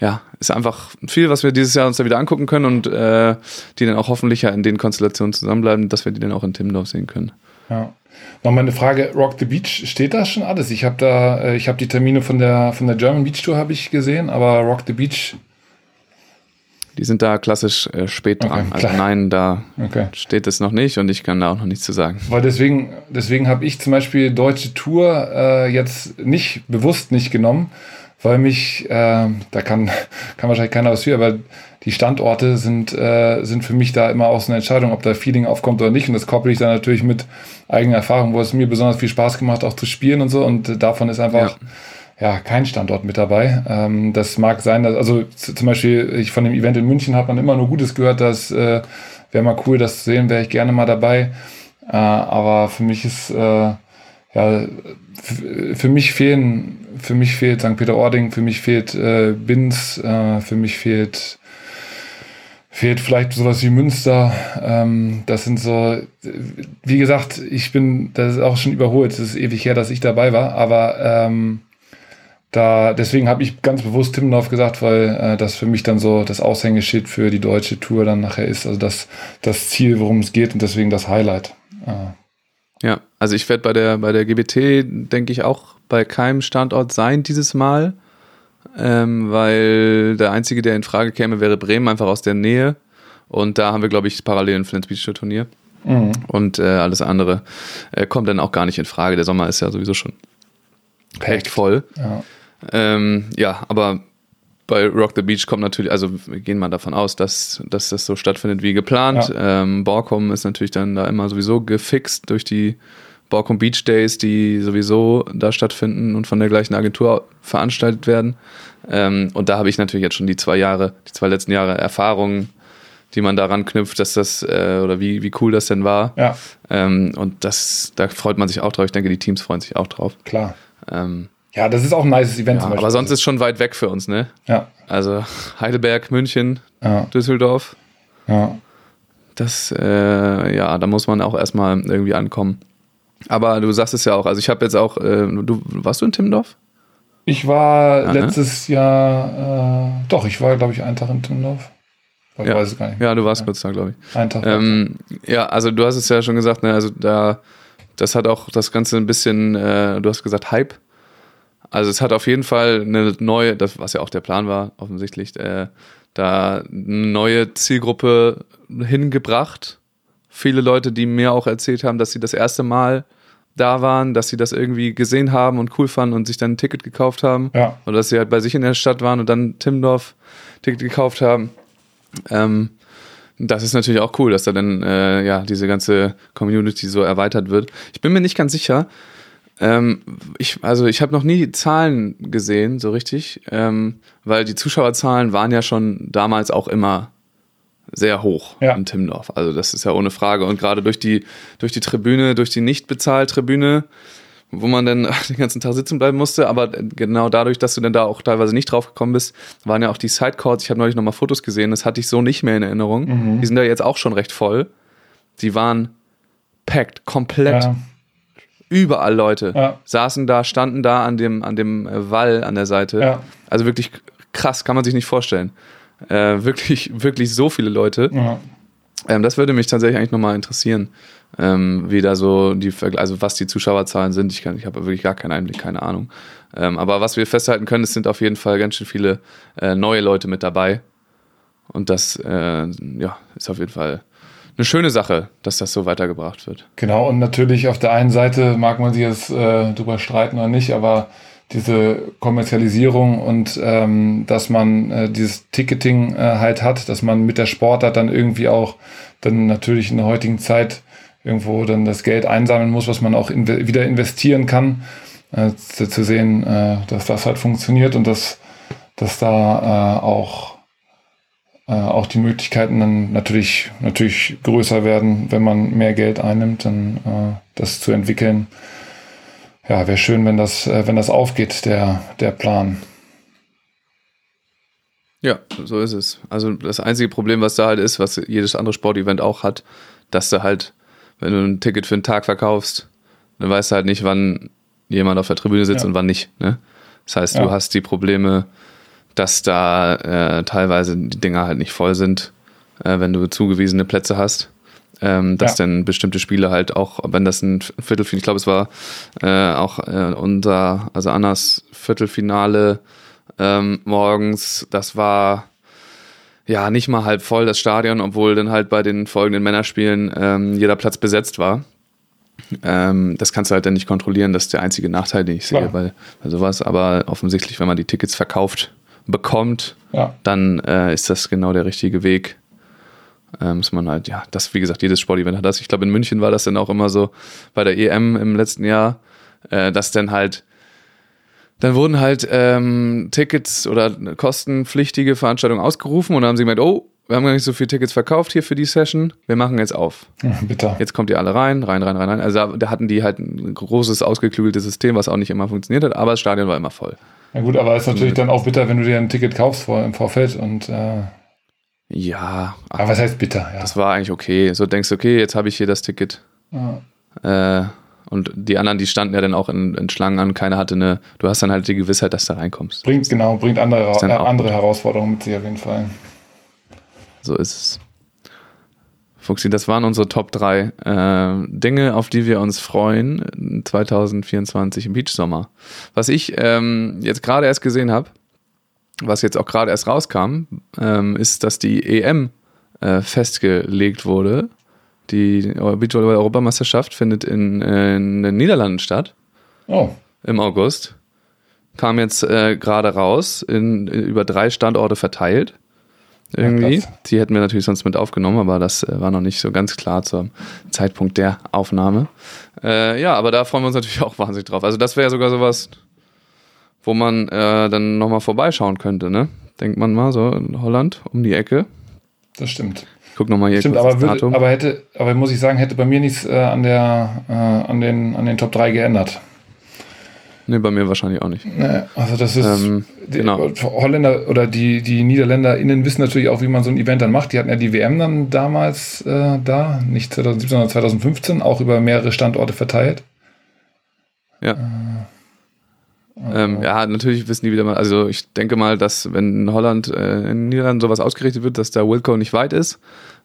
ja, ist einfach viel, was wir dieses Jahr uns da wieder angucken können und äh, die dann auch hoffentlich ja in den Konstellationen zusammenbleiben, dass wir die dann auch in Timmendorf sehen können. Ja. Nochmal eine Frage, Rock the Beach, steht da schon alles? Ich habe da, äh, ich habe die Termine von der von der German Beach Tour habe ich gesehen, aber Rock the Beach die sind da klassisch äh, spät dran. Okay, also nein, da okay. steht es noch nicht und ich kann da auch noch nichts zu sagen. Weil deswegen, deswegen habe ich zum Beispiel deutsche Tour äh, jetzt nicht bewusst nicht genommen, weil mich, äh, da kann, [LAUGHS] kann wahrscheinlich keiner was für, aber die Standorte sind, äh, sind für mich da immer auch so eine Entscheidung, ob da Feeling aufkommt oder nicht. Und das koppel ich dann natürlich mit eigener Erfahrung, wo es mir besonders viel Spaß gemacht, auch zu spielen und so. Und davon ist einfach ja, ja kein Standort mit dabei. Ähm, das mag sein, dass, also zum Beispiel ich von dem Event in München hat man immer nur Gutes gehört, dass äh, wäre mal cool, das zu sehen, wäre ich gerne mal dabei. Äh, aber für mich ist äh, ja, für mich fehlen, für mich fehlt St. Peter-Ording, für mich fehlt äh, Binz, äh, für mich fehlt fehlt vielleicht sowas wie Münster. Ähm, das sind so, wie gesagt, ich bin, das ist auch schon überholt. Es ist ewig her, dass ich dabei war, aber ähm, da, deswegen habe ich ganz bewusst Timmendorf gesagt, weil äh, das für mich dann so das Aushängeschild für die deutsche Tour dann nachher ist. Also das, das Ziel, worum es geht und deswegen das Highlight. Äh, ja, also ich werde bei der, bei der GBT, denke ich, auch bei keinem Standort sein dieses Mal. ähm, weil der einzige, der in Frage käme, wäre Bremen, einfach aus der Nähe. Und da haben wir, glaube ich, parallel ein Flens Beach Turnier. Mhm. Und äh, alles andere äh, kommt dann auch gar nicht in Frage. Der Sommer ist ja sowieso schon echt voll. Ja. Ähm, ja, aber bei Rock the Beach kommt natürlich, also wir gehen mal davon aus, dass, dass das so stattfindet wie geplant. Ja. Ähm, Borkum ist natürlich dann da immer sowieso gefixt durch die Borkum Beach Days, die sowieso da stattfinden und von der gleichen Agentur veranstaltet werden. Ähm, und da habe ich natürlich jetzt schon die zwei Jahre, die zwei letzten Jahre Erfahrungen, die man daran knüpft, dass das äh, oder wie, wie cool das denn war. Ja. Ähm, und das, da freut man sich auch drauf. Ich denke, die Teams freuen sich auch drauf. Klar. Ähm, ja, das ist auch ein nice Event ja, zum Beispiel. Aber sonst ist schon weit weg für uns, ne? Ja. Also Heidelberg, München, ja. Düsseldorf. Ja. Das, äh, ja, da muss man auch erstmal irgendwie ankommen. Aber du sagst es ja auch, also ich habe jetzt auch, äh, du warst du in Timmendorf? Ich war ja, ne? letztes ne? Jahr, äh, doch, ich war, glaube ich, einen Tag in Timmendorf. Ich ja. weiß es gar nicht. Ja, du warst ja. kurz da, glaube ich. Einen Tag. Ähm, ja, also du hast es ja schon gesagt, ne, also da, das hat auch das Ganze ein bisschen, äh, du hast gesagt, Hype. Also es hat auf jeden Fall eine neue, das, was ja auch der Plan war, offensichtlich, äh, da eine neue Zielgruppe hingebracht. Viele Leute, die mir auch erzählt haben, dass sie das erste Mal da waren, dass sie das irgendwie gesehen haben und cool fanden und sich dann ein Ticket gekauft haben. Ja. Oder dass sie halt bei sich in der Stadt waren und dann Timdorf Ticket gekauft haben. Ähm, das ist natürlich auch cool, dass da dann äh, ja diese ganze Community so erweitert wird. Ich bin mir nicht ganz sicher. Ähm, ich, also ich habe noch nie Zahlen gesehen, so richtig, ähm, weil die Zuschauerzahlen waren ja schon damals auch immer sehr hoch ja. in Timmendorf. Also das ist ja ohne Frage. Und gerade durch die, durch die Tribüne, durch die nicht bezahlt Tribüne, wo man dann [LAUGHS] den ganzen Tag sitzen bleiben musste, aber genau dadurch, dass du dann da auch teilweise nicht drauf gekommen bist, waren ja auch die Sidecourts, ich habe neulich nochmal Fotos gesehen, das hatte ich so nicht mehr in Erinnerung. Mhm. Die sind da jetzt auch schon recht voll. Die waren packed, komplett. Ja. Überall Leute ja. saßen da, standen da an dem, an dem Wall an der Seite. Ja. Also wirklich krass, kann man sich nicht vorstellen. Äh, wirklich, [LAUGHS] wirklich so viele Leute. Ja. Ähm, das würde mich tatsächlich eigentlich nochmal interessieren, ähm, wie da so die, also was die Zuschauerzahlen sind. Ich, ich habe wirklich gar keinen Einblick, keine Ahnung. Ähm, aber was wir festhalten können, es sind auf jeden Fall ganz schön viele äh, neue Leute mit dabei. Und das äh, ja, ist auf jeden Fall eine schöne Sache, dass das so weitergebracht wird. Genau, und natürlich auf der einen Seite mag man sich jetzt äh, drüber streiten oder nicht, aber diese Kommerzialisierung und ähm, dass man äh, dieses Ticketing äh, halt hat, dass man mit der Sportart dann irgendwie auch dann natürlich in der heutigen Zeit irgendwo dann das Geld einsammeln muss, was man auch in wieder investieren kann, äh, zu, zu, sehen, äh, dass das halt funktioniert und dass, dass da äh, auch, äh, auch die Möglichkeiten dann natürlich, natürlich größer werden, wenn man mehr Geld einnimmt, dann äh, das zu entwickeln ja, wäre schön, wenn das, äh, wenn das aufgeht, der, der Plan. Ja, so ist es. Also das einzige Problem, was da halt ist, was jedes andere Sportevent auch hat, dass du halt, wenn du ein Ticket für einen Tag verkaufst, dann weißt du halt nicht, wann jemand auf der Tribüne sitzt ja. und wann nicht. Ne? Das heißt, ja. du hast die Probleme, dass da äh, teilweise die Dinger halt nicht voll sind, äh, wenn du zugewiesene Plätze hast ähm, dass ja. dann bestimmte Spiele halt auch, wenn das ein Viertelfinale, ich glaube, es war äh, auch äh, unser, also Annas Viertelfinale ähm, morgens, das war ja nicht mal halb voll das Stadion, obwohl dann halt bei den folgenden Männerspielen ähm, jeder Platz besetzt war. Ähm, das kannst du halt dann nicht kontrollieren, das ist der einzige Nachteil, den ich sehe bei, bei sowas. Aber offensichtlich, wenn man die Tickets verkauft bekommt, ja. dann äh, ist das genau der richtige Weg. Ähm, muss man halt, ja, das, wie gesagt, jedes Sportevent hat das. Ich glaube, in München war das dann auch immer so bei der EM im letzten Jahr, äh, dass dann halt, dann wurden halt ähm, Tickets oder kostenpflichtige Veranstaltungen ausgerufen und dann haben sie gemeint, oh, wir haben gar nicht so viele Tickets verkauft hier für die Session, wir machen jetzt auf. Ja, [LAUGHS] bitte. Jetzt kommt ihr alle rein, rein, rein, rein, rein. Also da, da hatten die halt ein großes, ausgeklügeltes System, was auch nicht immer funktioniert hat, aber das Stadion war immer voll. Ja gut, aber es ist natürlich dann auch bitter, wenn du dir ein Ticket kaufst vor, im Vorfeld und äh ja. Aber was heißt bitter? Ja. Das war eigentlich okay. So denkst du, okay, jetzt habe ich hier das Ticket. Ja. Äh, und die anderen, die standen ja dann auch in, in, Schlangen an. Keiner hatte eine. Du hast dann halt die Gewissheit, dass du reinkommst. Bringt, genau, bringt andere, äh, andere Herausforderungen mit sich auf jeden Fall. So ist es. Fuxi, das waren unsere Top 3 äh, Dinge, auf die wir uns freuen 2024 im Beach Sommer. Was ich ähm, jetzt gerade erst gesehen habe, was jetzt auch gerade erst rauskam, ähm, ist, dass die EM äh, festgelegt wurde. Die Beachvolleyball-Europameisterschaft findet in, äh, in, den Niederlanden statt. Oh. Im August. Kam jetzt äh, gerade raus, in, in, über drei Standorte verteilt. Irgendwie. Ja, die hätten wir natürlich sonst mit aufgenommen, aber das äh, war noch nicht so ganz klar zum Zeitpunkt der Aufnahme. Äh, ja, aber da freuen wir uns natürlich [LAUGHS] auch wahnsinnig drauf. Also, das wäre sogar sowas, wo man äh, dann nochmal vorbeischauen könnte, ne? Denkt man mal so in Holland um die Ecke. Das stimmt. Ich guck nochmal hier stimmt, aber, würde, aber hätte, aber muss ich sagen, hätte bei mir nichts äh, an der äh, an den an den Top 3 geändert. Nee, bei mir wahrscheinlich auch nicht. Nee, also das ist ähm, die genau. Holländer oder die, die NiederländerInnen wissen natürlich auch, wie man so ein Event dann macht. Die hatten ja die WM dann damals äh, da, nicht 2017, sondern 2015, auch über mehrere Standorte verteilt. Ja. Äh, ähm, ja, natürlich wissen die wieder mal, also ich denke mal, dass wenn in Holland, äh, in Niederlanden sowas ausgerichtet wird, dass der Wilco nicht weit ist.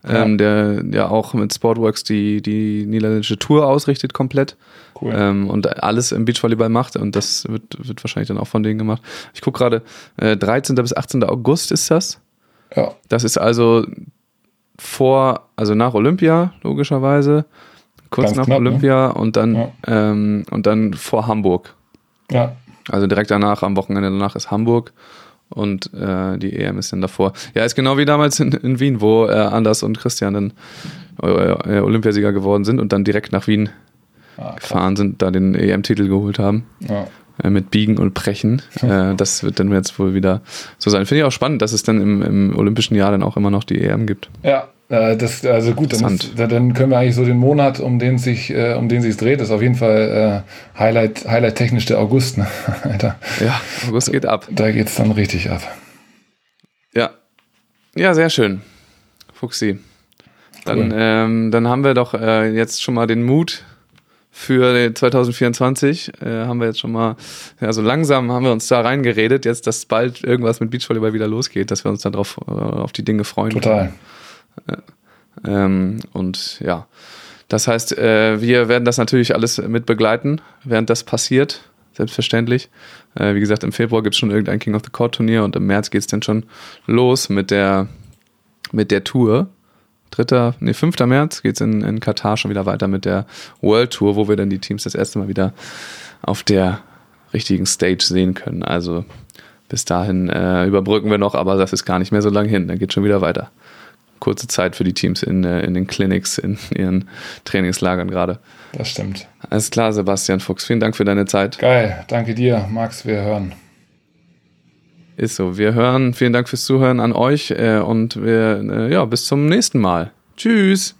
Ähm, der ja auch mit Sportworks die, die niederländische Tour ausrichtet komplett cool. ähm, und alles im Beachvolleyball macht und das wird, wird wahrscheinlich dann auch von denen gemacht. Ich gucke gerade, äh, 13. bis 18. August ist das. Ja. Das ist also vor, also nach Olympia, logischerweise, kurz Ganz nach knapp, ne? Olympia ne? und dann ja. ähm, und dann vor Hamburg. Ja. Also direkt danach, am Wochenende danach ist Hamburg und äh, die EM ist dann davor. Ja, ist genau wie damals in, in Wien, wo äh, Anders und Christian dann äh, Olympiasieger geworden sind und dann direkt nach Wien ah, gefahren sind, da den EM-Titel geholt haben. Ja. Äh, mit Biegen und Brechen. [LAUGHS] Äh, das wird dann jetzt wohl wieder so sein. Finde ich auch spannend, dass es dann im, im olympischen Jahr dann auch immer noch die EM gibt. Ja, äh, das, also gut, dann, ist, dann, können wir eigentlich so den Monat, um den sich, äh, um den sich dreht, ist auf jeden Fall äh, Highlight, Highlight technisch der August. Ne? [LAUGHS] Alter. Ja, August geht ab. Da geht es dann richtig ab. Ja. Ja, sehr schön. Fuchsi. Dann, cool. ähm, dann haben wir doch äh, jetzt schon mal den Mut für 2024. Äh, haben wir jetzt schon mal, ja, so langsam haben wir uns da reingeredet, jetzt, dass bald irgendwas mit Beachvolleyball wieder losgeht, dass wir uns dann drauf, äh, auf die Dinge freuen. Total. Ähm, und ja, das heißt, äh, wir werden das natürlich alles mit begleiten, während das passiert, selbstverständlich. Äh, wie gesagt, im Februar gibt es schon irgendein King of the Court Turnier und im März geht es dann schon los mit der, mit der Tour. 3., nee, 5. März geht es in, in Katar schon wieder weiter mit der World Tour, wo wir dann die Teams das erste Mal wieder auf der richtigen Stage sehen können. Also bis dahin äh, überbrücken wir noch, aber das ist gar nicht mehr so lange hin. Dann geht schon wieder weiter kurze Zeit für die Teams in, äh, in den Clinics, in ihren Trainingslagern gerade. Das stimmt. Alles klar, Sebastian Fuchs. Vielen Dank für deine Zeit. Geil, danke dir, Max. Wir hören. Ist so. Wir hören. Vielen Dank fürs Zuhören an euch äh, und wir, äh, ja, bis zum nächsten Mal. Tschüss.